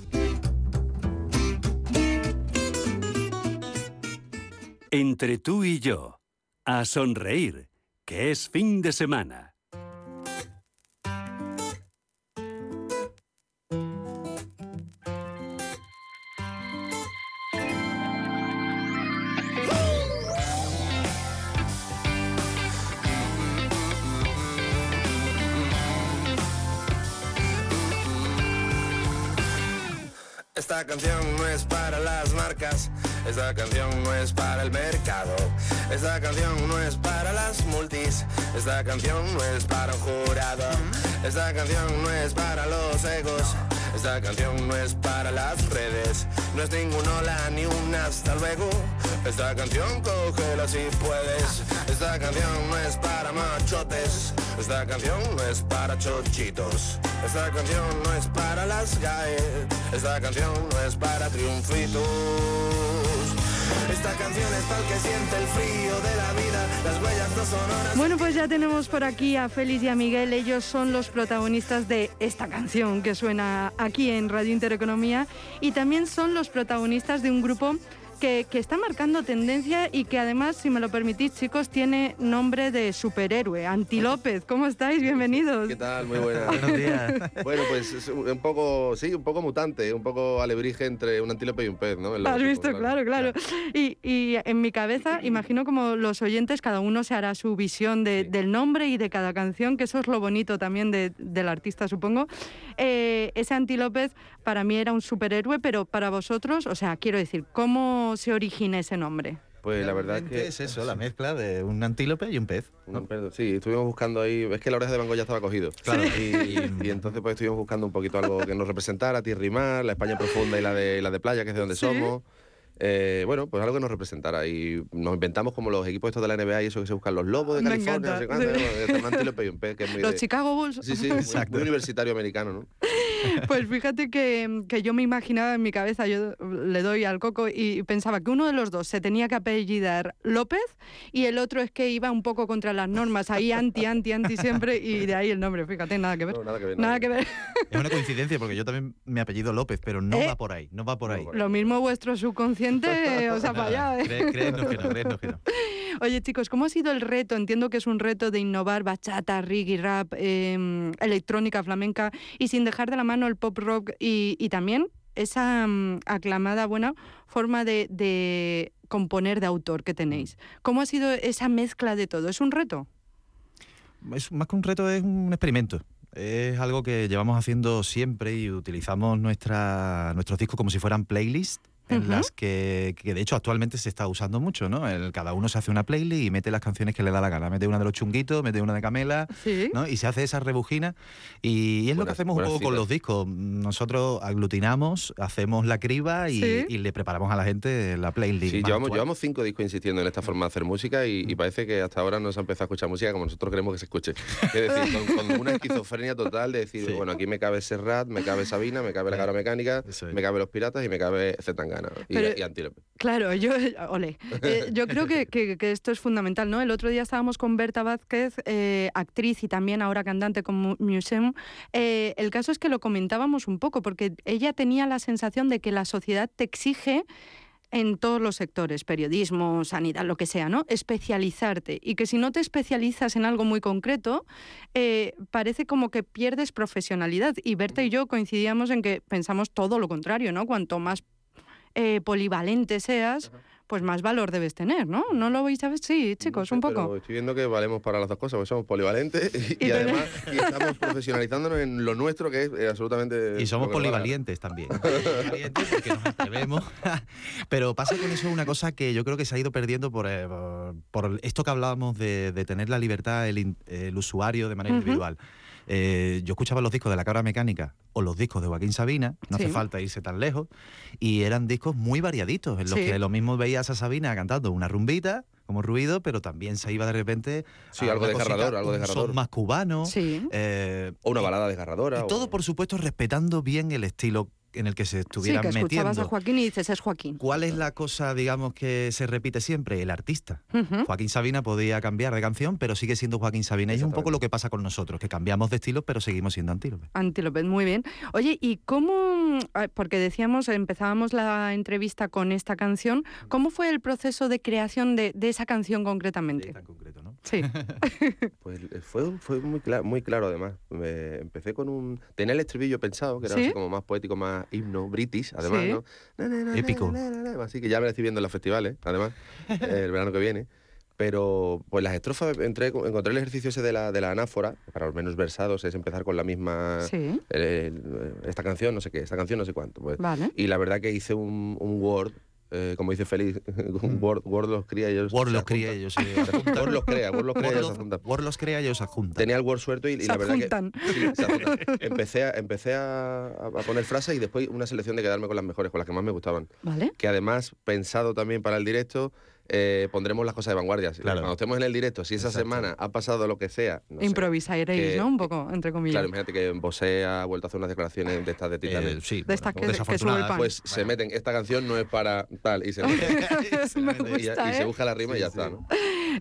Entre tú y yo, a sonreír, que es fin de semana. Esta canción no es para las marcas esta canción no es para el mercado. Esta canción no es para las multis. Esta canción no es para un jurado. Esta canción no es para los egos. Esta canción no es para las redes. No es ningún hola ni un hasta luego. Esta canción cógela si puedes. Esta canción no es para machotes. Esta canción no es para chochitos. Esta canción no es para las gays. Esta canción no es para triunfitos. Esta canción es para que siente el frío de la vida, las huellas no sonoras. Bueno, pues ya tenemos por aquí a Félix y a Miguel. Ellos son los protagonistas de esta canción que suena aquí en Radio Intereconomía y también son los protagonistas de un grupo que, está marcando tendencia y que además, si me lo permitís, chicos, tiene nombre de superhéroe. Anti López, ¿cómo estáis? Bienvenidos. ¿Qué tal? Muy buenas. Buenos días. bueno, pues es un poco, sí, un poco mutante, un poco alebrije entre un antílope y un pez, ¿no? Has visto, claro, claro. Y, y, en mi cabeza, imagino como los oyentes, cada uno se hará su visión de, del nombre y de cada canción, que eso es lo bonito también de, del artista, supongo. Eh, ese antílope para mí era un superhéroe, pero para vosotros, o sea, quiero decir, ¿cómo se origina ese nombre? Pues la verdad es que es eso, la mezcla de un antílope y un pez. sí, estuvimos buscando ahí, es que la oreja de Van ya estaba cogido. Claro. Y, entonces pues estuvimos buscando un poquito algo que nos representara, tierra y mar, la España profunda y la de la de playa, que es de donde somos. Eh, bueno, pues algo que nos representara. Y nos inventamos como los equipos estos de la NBA y eso que se buscan los lobos de California, no sé cuánto, un antílope y un pez, que es muy Los Chicago Bulls. Sí, sí, muy, universitario americano, ¿no? Pues fíjate que, que, yo me imaginaba en mi cabeza, yo le doy al coco y pensaba que uno de los dos se tenía que apellidar López y el otro es que iba un poco contra las normas, ahí anti, anti, anti siempre y de ahí el nombre, fíjate, nada que ver. nada que ver. Es una coincidencia porque yo también me apellido López, pero no eh, va por ahí, no va por ahí. Lo mismo vuestro subconsciente, o sea, para allá. ¿eh? que no, que no. Oye, chicos, ¿cómo ha sido el reto? Entiendo que es un reto de innovar bachata, reggae, rap, em, electrónica, flamenca y sin dejar de la mano el pop rock y, también esa mm, aclamada buena forma de, componer de autor que tenéis. ¿Cómo ha sido esa mezcla de todo? ¿Es un reto? Es, más que un reto, es un experimento. Es algo que llevamos haciendo siempre y utilizamos nuestra, nuestros discos como si fueran playlists en las que, que, de hecho actualmente se está usando mucho, ¿no? El, cada uno se hace una playlist y mete las canciones que le da la gana. Mete una de los chunguitos, mete una de Camela, ¿no? Y se hace esa rebujina. Y, es lo que hacemos un poco con los discos. Nosotros aglutinamos, hacemos la criba y, le preparamos a la gente la playlist. Sí, llevamos, llevamos, cinco discos insistiendo en esta forma de hacer música y, parece que hasta ahora no se ha empezado a escuchar música como nosotros queremos que se escuche. Es decir, con, una esquizofrenia total de decir, bueno, aquí me cabe Serrat, me cabe Sabina, me cabe la cara mecánica, me cabe Los Piratas y me cabe Y, Antílope. Claro, yo, ole, eh, yo creo que, que, esto es fundamental, ¿no? El otro día estábamos con Berta Vázquez, eh, actriz y también ahora cantante con Museum. Eh, el caso es que lo comentábamos un poco, porque ella tenía la sensación de que la sociedad te exige en todos los sectores, periodismo, sanidad, lo que sea, ¿no? Especializarte. Y que si no te especializas en algo muy concreto, eh, parece como que pierdes profesionalidad. Y Berta y yo coincidíamos en que pensamos todo lo contrario, ¿no? Cuanto más eh, polivalente seas, pues más valor debes tener, ¿no? ¿No lo veis a ver? Sí, chicos, un poco. estoy viendo que valemos para las dos cosas, porque somos polivalentes y, además estamos profesionalizándonos en lo nuestro, que es eh, absolutamente... Y somos polivalientes también. polivalientes porque nos atrevemos. Pero pasa con eso una cosa que yo creo que se ha ido perdiendo por, eh, por esto que hablábamos de, tener la libertad el, usuario de manera individual. Eh, yo escuchaba los discos de La Cabra Mecánica o los discos de Joaquín Sabina, no hace falta irse tan lejos, y eran discos muy variaditos, en los que lo mismo veías a Sabina cantando una rumbita, como ruido, pero también se iba de repente. Sí, algo desgarrador, algo desgarrador. más cubano. Eh, o una balada desgarradora. Y todo, por supuesto, respetando bien el estilo en el que se estuvieran sí, que escuchabas a Joaquín y dices, es Joaquín. ¿Cuál es la cosa, digamos, que se repite siempre? El artista. Joaquín Sabina podía cambiar de canción, pero sigue siendo Joaquín Sabina. Y es un poco lo que pasa con nosotros, que cambiamos de estilo, pero seguimos siendo Antílope. Antílope, muy bien. Oye, ¿y cómo, porque decíamos, empezábamos la entrevista con esta canción, ¿cómo fue el proceso de creación de, esa canción concretamente? tan concreto, ¿no? Sí. pues eh, fue, fue muy, claro, muy claro, además. empecé con un... Tenía el estribillo pensado, que era así como más poético, más himno british, además, ¿no? Épico. Así que ya me estoy viendo en los festivales, además, el verano que viene. Pero pues las estrofas, entré, encontré el ejercicio ese de la, de la anáfora, para los menos versados es empezar con la misma, esta canción, no sé qué, esta canción no sé cuánto. Pues. Y la verdad que hice un, un Word eh, como dice Félix, Word, Word, los cría ellos. Word los cría ellos. Sí. Word los crea, Word los crea ellos adjuntan. Word los crea ellos adjuntan. Tenía el Word suelto y, y la verdad que empecé, a, empecé a, a, poner frases y después una selección de quedarme con las mejores, con las que más me gustaban. Vale. Que además, pensado también para el directo, eh, pondremos las cosas de vanguardia. Claro. Cuando estemos en el directo, si esa semana ha pasado lo que sea. No Improvisaréis, ¿no? Un poco, entre comillas. Claro, imagínate que Bosé ha vuelto a hacer unas declaraciones de estas de Titanes. Eh, sí, de estas que, que sube el pan. Pues se meten, esta canción no es para tal, y se, y, se busca la rima y ya está, ¿no?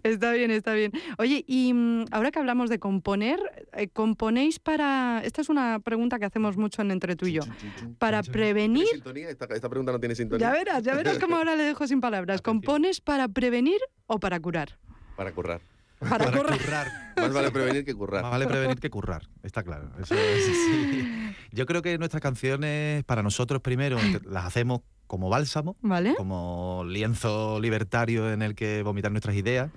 Está bien, está bien. Oye, y mm, ahora que hablamos de componer, eh, ¿componéis para...? Esta es una pregunta que hacemos mucho en Entre tú y yo. Para prevenir... Sintonía? Esta, esta, pregunta no tiene sintonía. Ya verás, ya verás cómo ahora le dejo sin palabras. ¿Compones para prevenir o para curar? Para curar. Para, currar. Más vale prevenir que currar. Más vale prevenir que currar, está claro. Yo creo que nuestras canciones, para nosotros primero, las hacemos como bálsamo, como lienzo libertario en el que vomitar nuestras ideas,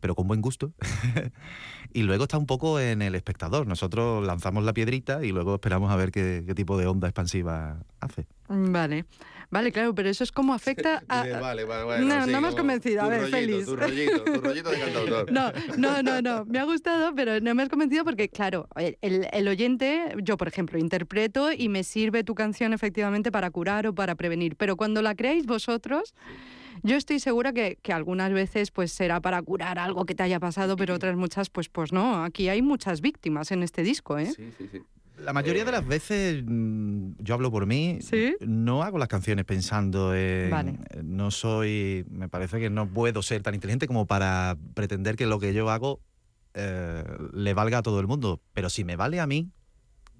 pero con buen gusto. y luego está un poco en el espectador. Nosotros lanzamos la piedrita y luego esperamos a ver qué, qué tipo de onda expansiva hace. Vale. Vale, claro, pero eso es como afecta a... vale, vale, vale. No, no me has convencido. A ver, feliz. Tu rollito, tu rollito de cantautor. No, no, no, no. Me ha gustado, pero no me has convencido porque, claro, el, el oyente, yo, por ejemplo, interpreto y me sirve tu canción efectivamente para curar o para prevenir. Pero cuando la creáis vosotros... Yo estoy segura que, que, algunas veces pues será para curar algo que te haya pasado, pero otras muchas pues pues no. Aquí hay muchas víctimas en este disco, ¿eh? Sí, sí, sí. La mayoría de las veces, mm, yo hablo por mí, no hago las canciones pensando en... No soy... Me parece que no puedo ser tan inteligente como para pretender que lo que yo hago eh, le valga a todo el mundo. Pero si me vale a mí,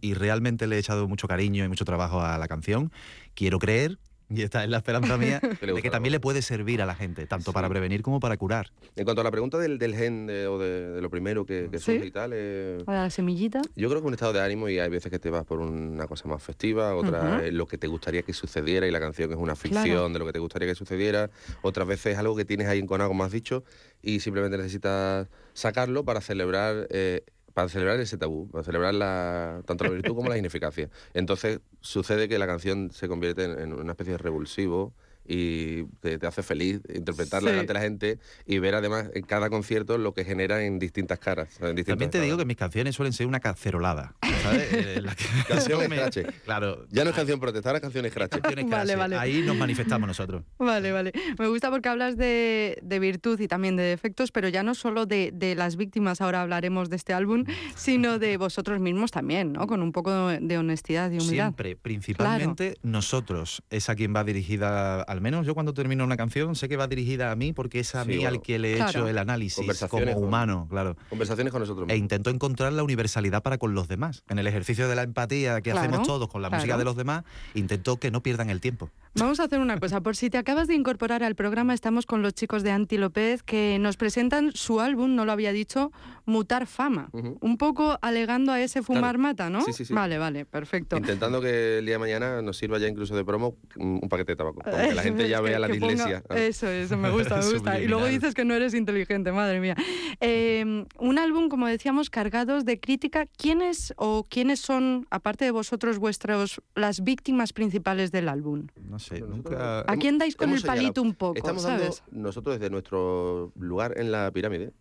y realmente le he echado mucho cariño y mucho trabajo a la canción, quiero creer y esta es la esperanza mía de que también le puede servir a la gente, tanto para prevenir como para curar. En cuanto a la pregunta del, gen o de, lo primero que, que surge y tal. Eh, la semillita. Yo creo que un estado de ánimo y hay veces que te vas por una cosa más festiva, otra es lo que te gustaría que sucediera y la canción es una ficción de lo que te gustaría que sucediera. Otras veces es algo que tienes ahí en con como has dicho, y simplemente necesitas sacarlo para celebrar. Eh, para celebrar ese tabú, para celebrar la, tanto la virtud como la ineficacia. Entonces sucede que la canción se convierte en, una especie de revulsivo y te, hace feliz interpretarla delante de la gente y ver además en cada concierto lo que genera en distintas caras. También te digo que mis canciones suelen ser una cacerolada. ¿sabes? Eh, la canción Claro. Ya no es canción protestada, es canción escrache. Vale, vale. Ahí nos manifestamos nosotros. Vale, vale. Me gusta porque hablas de, de virtud y también de defectos, pero ya no solo de, de, las víctimas, ahora hablaremos de este álbum, sino de vosotros mismos también, ¿no? Con un poco de honestidad y humildad. Siempre, principalmente nosotros, es a quien va dirigida al menos yo cuando termino una canción sé que va dirigida a mí porque es a mí al que le he hecho el análisis como humano, claro. Conversaciones con nosotros mismos. E intento encontrar la universalidad para con los demás. En el ejercicio de la empatía que hacemos todos con la música de los demás, intento que no pierdan el tiempo. Vamos a hacer una cosa, por si te acabas de incorporar al programa, estamos con los chicos de Anti López que nos presentan su álbum, no lo había dicho, Mutar Fama. Un poco alegando a ese fumar mata, ¿no? Sí, sí, sí. Vale, vale, perfecto. Intentando que el día de mañana nos sirva ya incluso de promo un paquete de tabaco, para que la gente ya vea la iglesia. Eso, eso, me gusta, me gusta. y luego dices que no eres inteligente, madre mía. Em, un álbum, como decíamos, cargados de crítica. ¿Quiénes o quiénes son, aparte de vosotros, vuestros las víctimas principales del álbum? No sé, nunca... ¿A quién dais con el palito un poco? Estamos dando, nosotros desde nuestro lugar en la pirámide,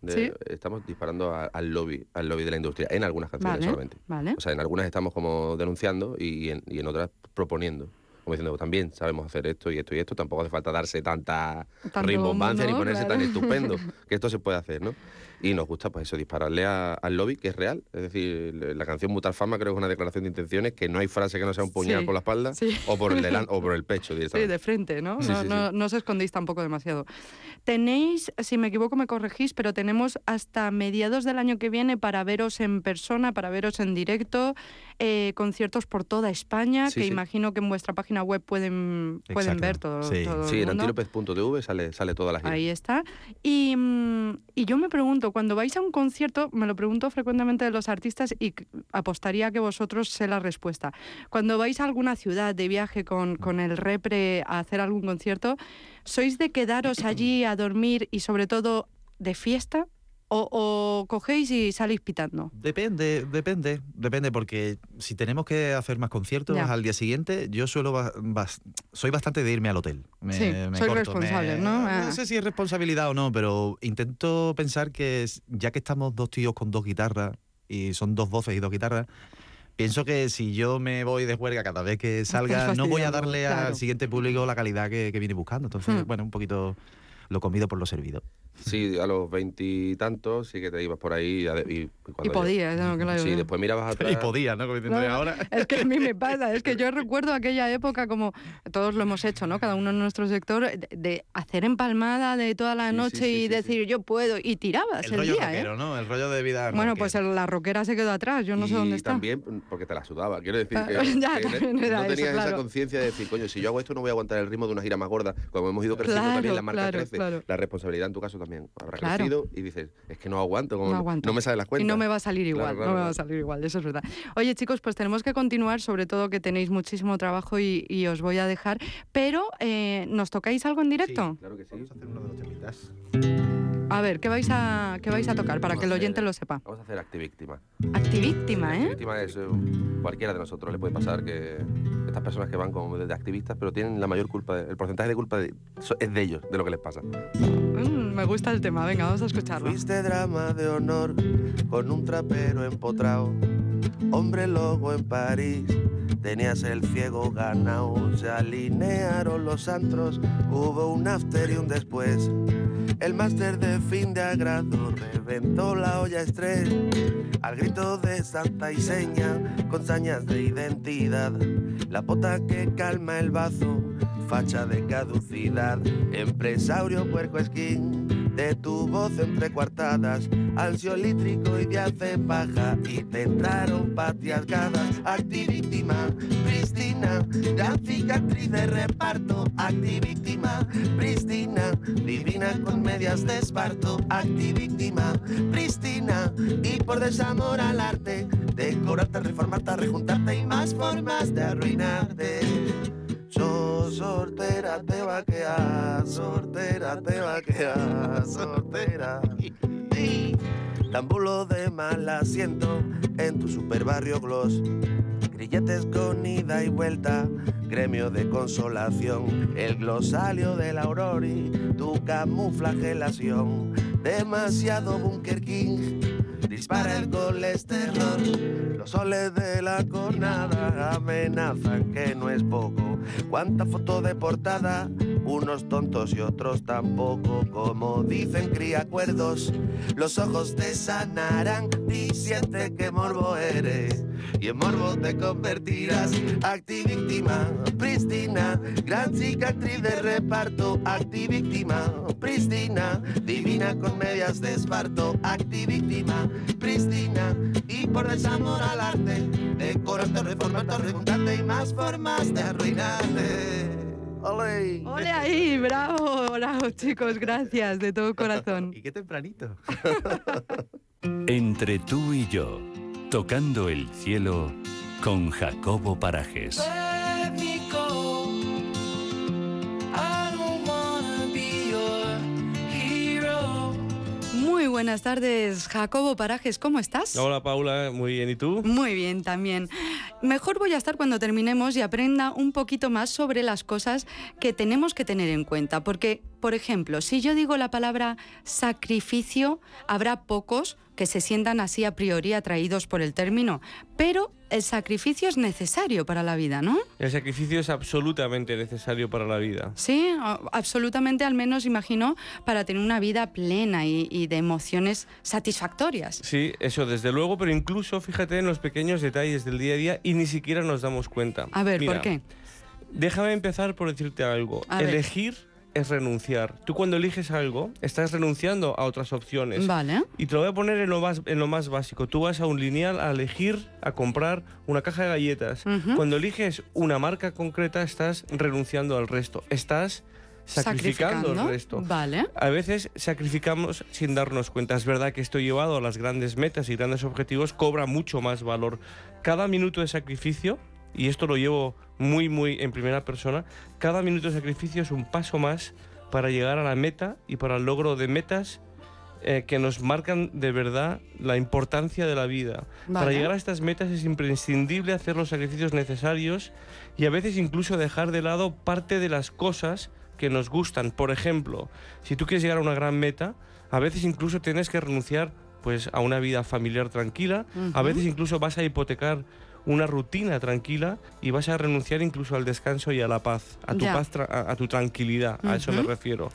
estamos disparando al lobby, al lobby de la industria, en algunas canciones solamente. Vale. O sea, en algunas estamos como denunciando y en, y en otras proponiendo como diciendo, también sabemos hacer esto y esto y esto, tampoco hace falta darse tanta rimbombancia ni ponerse tan estupendo, que esto se puede hacer, ¿no? Y nos gusta, pues eso, dispararle al lobby, que es real. Es decir, la canción Mutar Fama creo que es una declaración de intenciones, que no hay frase que no sea un puñal por la espalda o, por el o por el pecho Sí, de frente, ¿no? no, no, no, os escondéis tampoco demasiado. Tenéis, si me equivoco me corregís, pero tenemos hasta mediados del año que viene para veros en persona, para veros en directo, eh, conciertos por toda España, que imagino que en vuestra página web pueden, pueden ver todo. Sí, todo sí en antilopez.tv sale, sale toda la gira. Ahí está. Y, mm, y yo me pregunto, cuando vais a un concierto, me lo pregunto frecuentemente de los artistas y apostaría que vosotros sé la respuesta. Cuando vais a alguna ciudad de viaje con, con el repre a hacer algún concierto, ¿sois de quedaros allí a dormir y sobre todo de fiesta? O, cogéis y salís pitando? Depende, depende, depende, porque si tenemos que hacer más conciertos al día siguiente, yo suelo soy bastante de irme al hotel. sí, soy responsable, ¿no? No ah. sé si es responsabilidad o no, pero intento pensar que ya que estamos dos tíos con dos guitarras y son dos voces y dos guitarras, pienso que si yo me voy de juerga cada vez que salga, no voy a darle al siguiente público la calidad que, viene buscando. Entonces, hmm. bueno, un poquito lo comido por lo servido. Sí, a los veintitantos sí que te ibas por ahí y, y, y podías, ¿no? Claro. Sí, después mirabas atrás. Y podías, ¿no? Como ahora. Es que a mí me pasa, es que yo recuerdo aquella época como todos lo hemos hecho, ¿no? Cada uno en nuestro sector, de, hacer empalmada de toda la noche y decir yo puedo y tirabas el, el rollo día, rockero, ¿eh? ¿no? El rollo de vida. Bueno, pues la rockera se quedó atrás, yo no sé dónde está. también porque te la sudaba, quiero decir que, no tenías esa conciencia de decir, coño, si yo hago esto no voy a aguantar el ritmo de una gira más gorda, como hemos ido creciendo también la marca crece, la responsabilidad en tu caso también habrá crecido y dices, es que no aguanto, como no, me sale las cuentas. Y no me va a salir igual, no me va a salir igual, eso es verdad. Oye chicos, pues tenemos que continuar, sobre todo que tenéis muchísimo trabajo y, os voy a dejar, pero eh, ¿nos tocáis algo en directo? Sí, claro que sí. Vamos a hacer uno de los temitas. A ver, ¿qué vais a, qué vais a tocar para que el oyente lo sepa? Vamos a hacer Activíctima. Activíctima, ¿eh? Activíctima es eh, cualquiera de nosotros le puede pasar que estas personas que van como de activistas, pero tienen la mayor culpa, el porcentaje de culpa es de ellos, de lo que les pasa. Mm, me gusta el tema, venga, vamos a escucharlo. Fuiste drama de honor con un trapero empotrado, hombre lobo en París. Tenías el ciego ganado, se alinearon los antros, hubo un after y un después. El máster de fin de agrado reventó la olla estrés al grito de santa y seña con sañas de identidad. La pota que calma el bazo, facha de caducidad, empresario puerco esquín de tu voz entre cuartadas, ansiolítrico y de hace baja, y te entraron patiascadas, activíctima, prístina, gran cicatriz de reparto, activíctima, prístina, divina con medias de esparto, activíctima, prístina, y por desamor al arte, decorarte, reformarte, rejuntarte y más formas de arruinarte. Yo sortera te va a quedar, sortera te va a quedar, sortera. Tambulo de mal asiento en tu super barrio gloss. Grilletes con ida y vuelta, gremio de consolación. El glosario del aurori, tu camuflagelación. Demasiado Bunker King dispara el colesterol. Los soles de la cornada amenazan que no es poco. Cuánta foto de portada unos tontos y otros tampoco. Como dicen criacuerdos, los ojos te sanarán y siente que morbo eres. Y en morbo te convertirás, activíctima, prístina, gran cicatriz de reparto, activíctima, prístina, divina con medias de esparto, activíctima, prístina, y por desamor al arte, decorarte, reformarte, rejuntarte y más formas de arruinarte. ¡Ole! ¡Ole ahí! ¡Bravo! Bravo, chicos, gracias de todo corazón. y qué tempranito. Entre tú y yo, tocando el cielo con Jacobo Parajes. Muy buenas tardes, Jacobo Parajes, ¿cómo estás? Hola Paula, muy bien, ¿y tú? Muy bien también. Mejor voy a estar cuando terminemos y aprenda un poquito más sobre las cosas que tenemos que tener en cuenta. Porque, por ejemplo, si yo digo la palabra sacrificio, habrá pocos que se sientan así a priori atraídos por el término. Pero el sacrificio es necesario para la vida, ¿no? El sacrificio es absolutamente necesario para la vida. Sí, absolutamente, al menos imagino, para tener una vida plena y, y de emociones satisfactorias. Sí, eso desde luego, pero incluso fíjate en los pequeños detalles del día a día y ni siquiera nos damos cuenta. A ver, Mira, ¿por qué? Déjame empezar por decirte algo. A ver. Es renunciar. Tú cuando eliges algo, estás renunciando a otras opciones. Vale. Y te lo voy a poner en lo más, en lo más básico. Tú vas a un lineal a elegir, a comprar una caja de galletas. Cuando eliges una marca concreta, estás renunciando al resto. Estás sacrificando, el resto. Vale. A veces sacrificamos sin darnos cuenta. Es verdad que esto llevado a las grandes metas y grandes objetivos cobra mucho más valor. Cada minuto de sacrificio, y esto lo llevo muy, muy en primera persona, cada minuto de sacrificio es un paso más para llegar a la meta y para el logro de metas eh, que nos marcan de verdad la importancia de la vida. Para llegar a estas metas es imprescindible hacer los sacrificios necesarios y a veces incluso dejar de lado parte de las cosas que nos gustan. Por ejemplo, si tú quieres llegar a una gran meta, a veces incluso tienes que renunciar pues, a una vida familiar tranquila, a veces incluso vas a hipotecar una rutina tranquila y vas a renunciar incluso al descanso y a la paz, a tu Ya. paz, tra- a, a tu tranquilidad, a eso me refiero.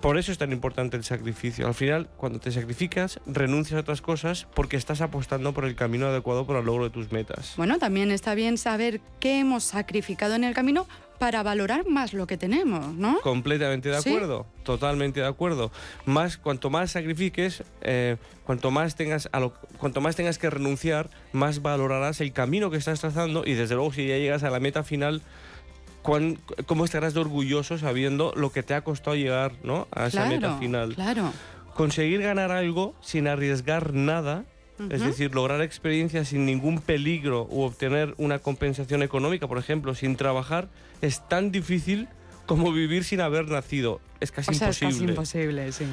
Por eso es tan importante el sacrificio. Al final, cuando te sacrificas, renuncias a otras cosas porque estás apostando por el camino adecuado para el logro de tus metas. Bueno, también está bien saber qué hemos sacrificado en el camino para valorar más lo que tenemos, ¿no? Completamente de ¿Sí? acuerdo, totalmente de acuerdo. Más, cuanto más sacrifiques, eh, cuanto más tengas a lo, cuanto más tengas que renunciar, más valorarás el camino que estás trazando y desde luego si ya llegas a la meta final, cuán- cómo estarás de orgulloso sabiendo lo que te ha costado llegar, ¿no? A esa meta final. Claro. Conseguir ganar algo sin arriesgar nada. Es decir, lograr experiencias sin ningún peligro u obtener una compensación económica, por ejemplo, sin trabajar, es tan difícil como vivir sin haber nacido. Es casi o sea, es imposible. casi imposible, sí.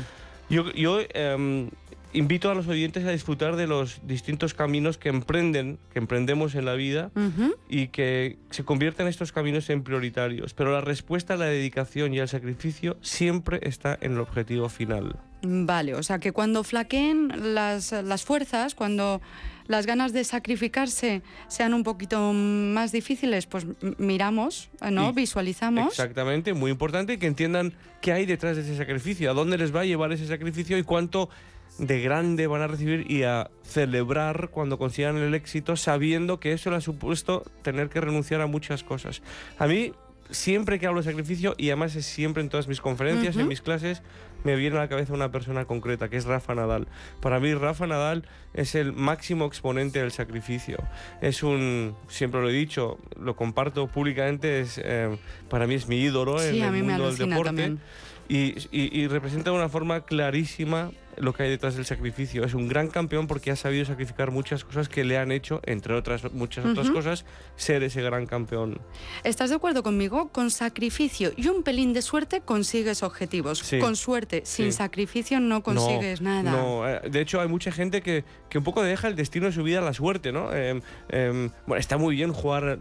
Yo, yo, em, invito a los oyentes a disfrutar de los distintos caminos que emprenden, que emprendemos en la vida Ujú. y que se conviertan estos caminos en prioritarios. Pero la respuesta a la dedicación y al sacrificio siempre está en el objetivo final. Vale, o sea que cuando flaqueen las, las fuerzas, cuando las ganas de sacrificarse sean un poquito más difíciles, pues miramos, ¿no? Y- Visualizamos. Exactamente, muy importante que entiendan qué hay detrás de ese sacrificio, a dónde les va a llevar ese sacrificio y cuánto de grande van a recibir y a celebrar cuando consigan el éxito sabiendo que eso le ha supuesto tener que renunciar a muchas cosas. A mí, siempre que hablo de sacrificio, y además es siempre en todas mis conferencias, en mis clases, me viene a la cabeza una persona concreta, que es Rafa Nadal. Para mí, Rafa Nadal es el máximo exponente del sacrificio. Es un, siempre lo he dicho, lo comparto públicamente, es, eh, para mí es mi ídolo Sí, en el mundo del deporte. también. Y, y- y representa de una forma clarísima lo que hay detrás del sacrificio. Es un gran campeón porque ha sabido sacrificar muchas cosas que le han hecho, entre otras muchas otras Ujú. cosas, ser ese gran campeón. ¿Estás de acuerdo conmigo? Con sacrificio y un pelín de suerte consigues objetivos. Sí. Con suerte, sin Sí. sacrificio no consigues no, nada. No, eh, de hecho hay mucha gente que, que un poco deja el destino de su vida a la suerte, ¿no? Em, em, bueno, está muy bien jugar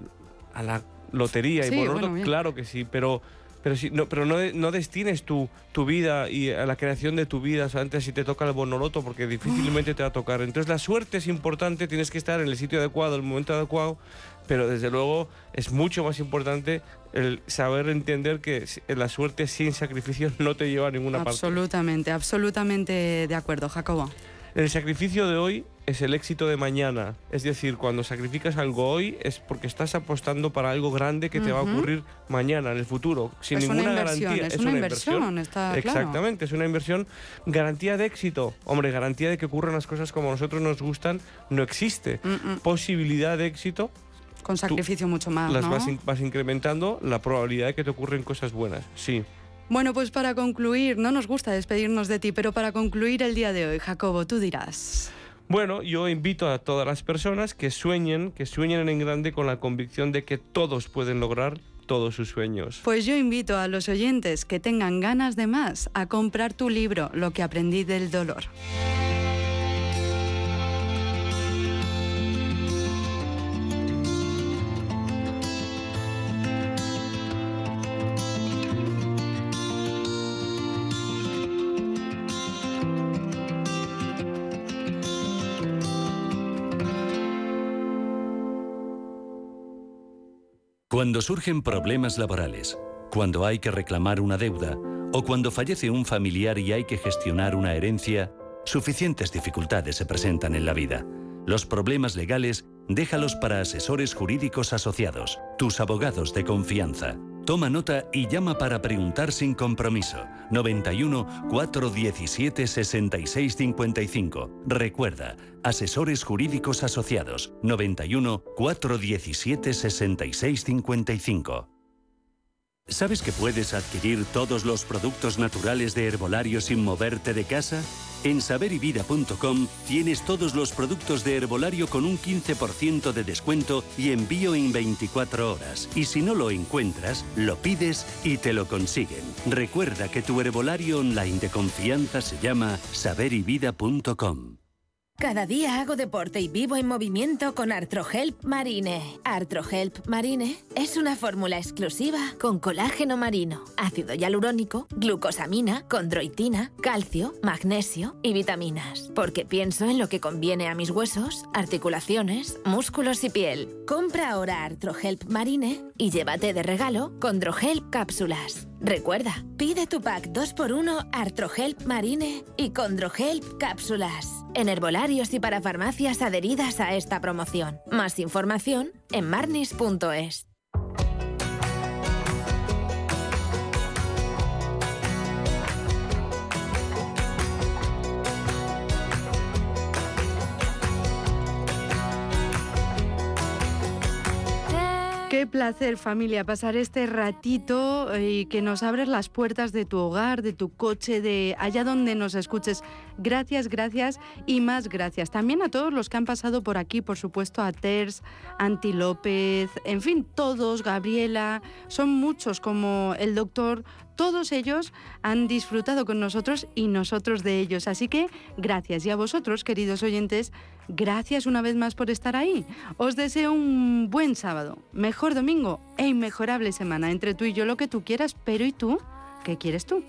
a la lotería Sí, y por bueno, otro, claro que sí, pero pero, si, no, pero no, no destines tu, tu vida y a la creación de tu vida solamente si te toca el bonoloto, porque difícilmente te va a tocar. Entonces la suerte es importante, tienes que estar en el sitio adecuado, el momento adecuado, pero desde luego es mucho más importante el saber entender que la suerte sin sacrificio no te lleva a ninguna parte. Absolutamente, absolutamente de acuerdo, Jacobo. El sacrificio de hoy es el éxito de mañana. Es decir, cuando sacrificas algo hoy es porque estás apostando para algo grande que te va a ocurrir mañana, en el futuro, sin ninguna garantía. Es, una, inversión, está Exactamente, es una inversión. Garantía de éxito. Hombre, garantía de que ocurran las cosas como a nosotros nos gustan no existe. Posibilidad de éxito. Con sacrificio mucho más. Las vas, vas incrementando la probabilidad de que te ocurren cosas buenas. Sí. Bueno, pues para concluir, no nos gusta despedirnos de ti, pero para concluir el día de hoy, Jacobo, tú dirás. Bueno, yo invito a todas las personas que sueñen, que sueñen en grande con la convicción de que todos pueden lograr todos sus sueños. Pues yo invito a los oyentes que tengan ganas de más a comprar tu libro, Lo que aprendí del dolor. Cuando surgen problemas laborales, cuando hay que reclamar una deuda o cuando fallece un familiar y hay que gestionar una herencia, suficientes dificultades se presentan en la vida. Los problemas legales déjalos para asesores jurídicos asociados, tus abogados de confianza. Toma nota y llama para preguntar sin compromiso. 91 417 6655. Recuerda, asesores jurídicos asociados. 91 417 6655. ¿Sabes que puedes adquirir todos los productos naturales de herbolario sin moverte de casa? En saberivida.com tienes todos los productos de herbolario con un 15% de descuento y envío en 24 horas. Y si no lo encuentras, lo pides y te lo consiguen. Recuerda que tu herbolario online de confianza se llama saberivida.com. Cada día hago deporte y vivo en movimiento con Artrohelp Marine. Artrohelp Marine es una fórmula exclusiva con colágeno marino, ácido hialurónico, glucosamina, condroitina, calcio, magnesio y vitaminas. Porque pienso en lo que conviene a mis huesos, articulaciones, músculos y piel. Compra ahora Artrohelp Marine y llévate de regalo Condrohelp cápsulas. Recuerda, pide tu pack 2x1 Artrohelp Marine y Condrohelp cápsulas. En herbolarios y para farmacias adheridas a esta promoción. Más información en marnis.es. Qué placer familia pasar este ratito eh, y que nos abres las puertas de tu hogar, de tu coche, de allá donde nos escuches. Gracias, gracias y más gracias. También a todos los que han pasado por aquí, por supuesto a Ters, Anti López, en fin, todos, Gabriela, son muchos como el doctor todos ellos han disfrutado con nosotros y nosotros de ellos. Así que gracias. Y a vosotros, queridos oyentes, gracias una vez más por estar ahí. Os deseo un buen sábado, mejor domingo e inmejorable semana. Entre tú y yo lo que tú quieras, pero ¿y tú? ¿Qué quieres tú?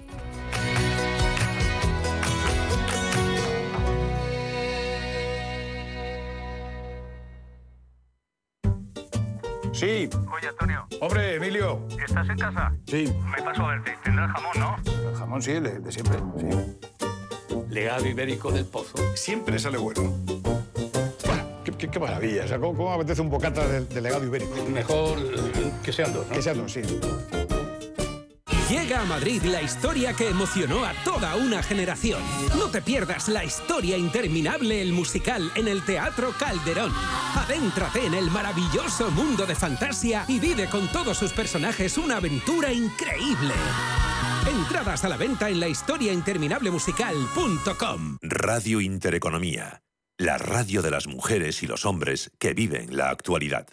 Sí. Oye, Antonio. Hombre, Emilio. ¿Estás en casa? Sí. Me paso a verte. Tendrás jamón, ¿no? El jamón sí, el de, siempre, sí. Legado ibérico del pozo. Siempre sale bueno. Qué, maravilla. O sea, ¿cómo, ¿cómo, apetece un bocata de, legado ibérico? Mejor que sean dos, ¿no? Que sean dos, sí. Llega a Madrid la historia que emocionó a toda una generación. No te pierdas la historia interminable, el musical, en el Teatro Calderón. Adéntrate en el maravilloso mundo de fantasía y vive con todos sus personajes una aventura increíble. Entradas a la venta en la musical.com. Radio Intereconomía. La radio de las mujeres y los hombres que viven la actualidad.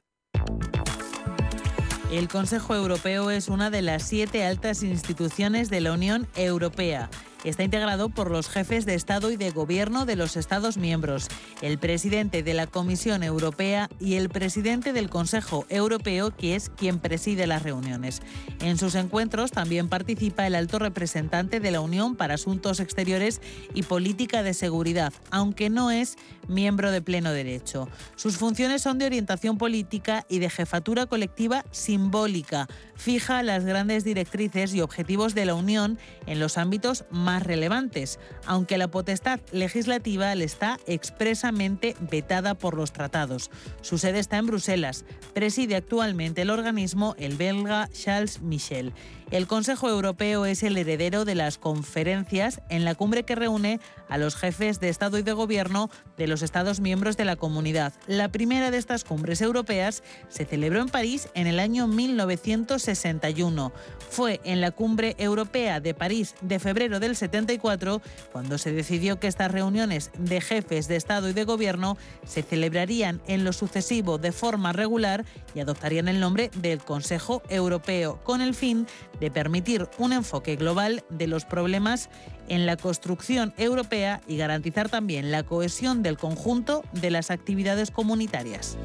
El Consejo Europeo es una de las siete altas instituciones de la Unión Europea está integrado por los jefes de Estado y de Gobierno de los Estados miembros, el presidente de la Comisión Europea y el presidente del Consejo Europeo, que es quien preside las reuniones. En sus encuentros también participa el alto representante de la Unión para Asuntos Exteriores y Política de Seguridad, aunque no es miembro de pleno derecho. Sus funciones son de orientación política y de jefatura colectiva simbólica. Fija las grandes directrices y objetivos de la Unión en los ámbitos más relevantes, aunque la potestad legislativa le está expresamente vetada por los tratados. Su sede está en Bruselas. Preside actualmente el organismo el belga Charles Michel. El Consejo Europeo es el heredero de las conferencias en la cumbre que reúne a los jefes de Estado y de Gobierno de los Estados miembros de la comunidad. La primera de estas cumbres europeas se celebró en París en el año 1961. Fue en la cumbre europea de París de febrero del 74 cuando se decidió que estas reuniones de jefes de Estado y de Gobierno se celebrarían en lo sucesivo de forma regular y adoptarían el nombre del Consejo Europeo, con el fin de permitir un enfoque global de los problemas en la construcción europea y garantizar también la cohesión del conjunto de las actividades comunitarias.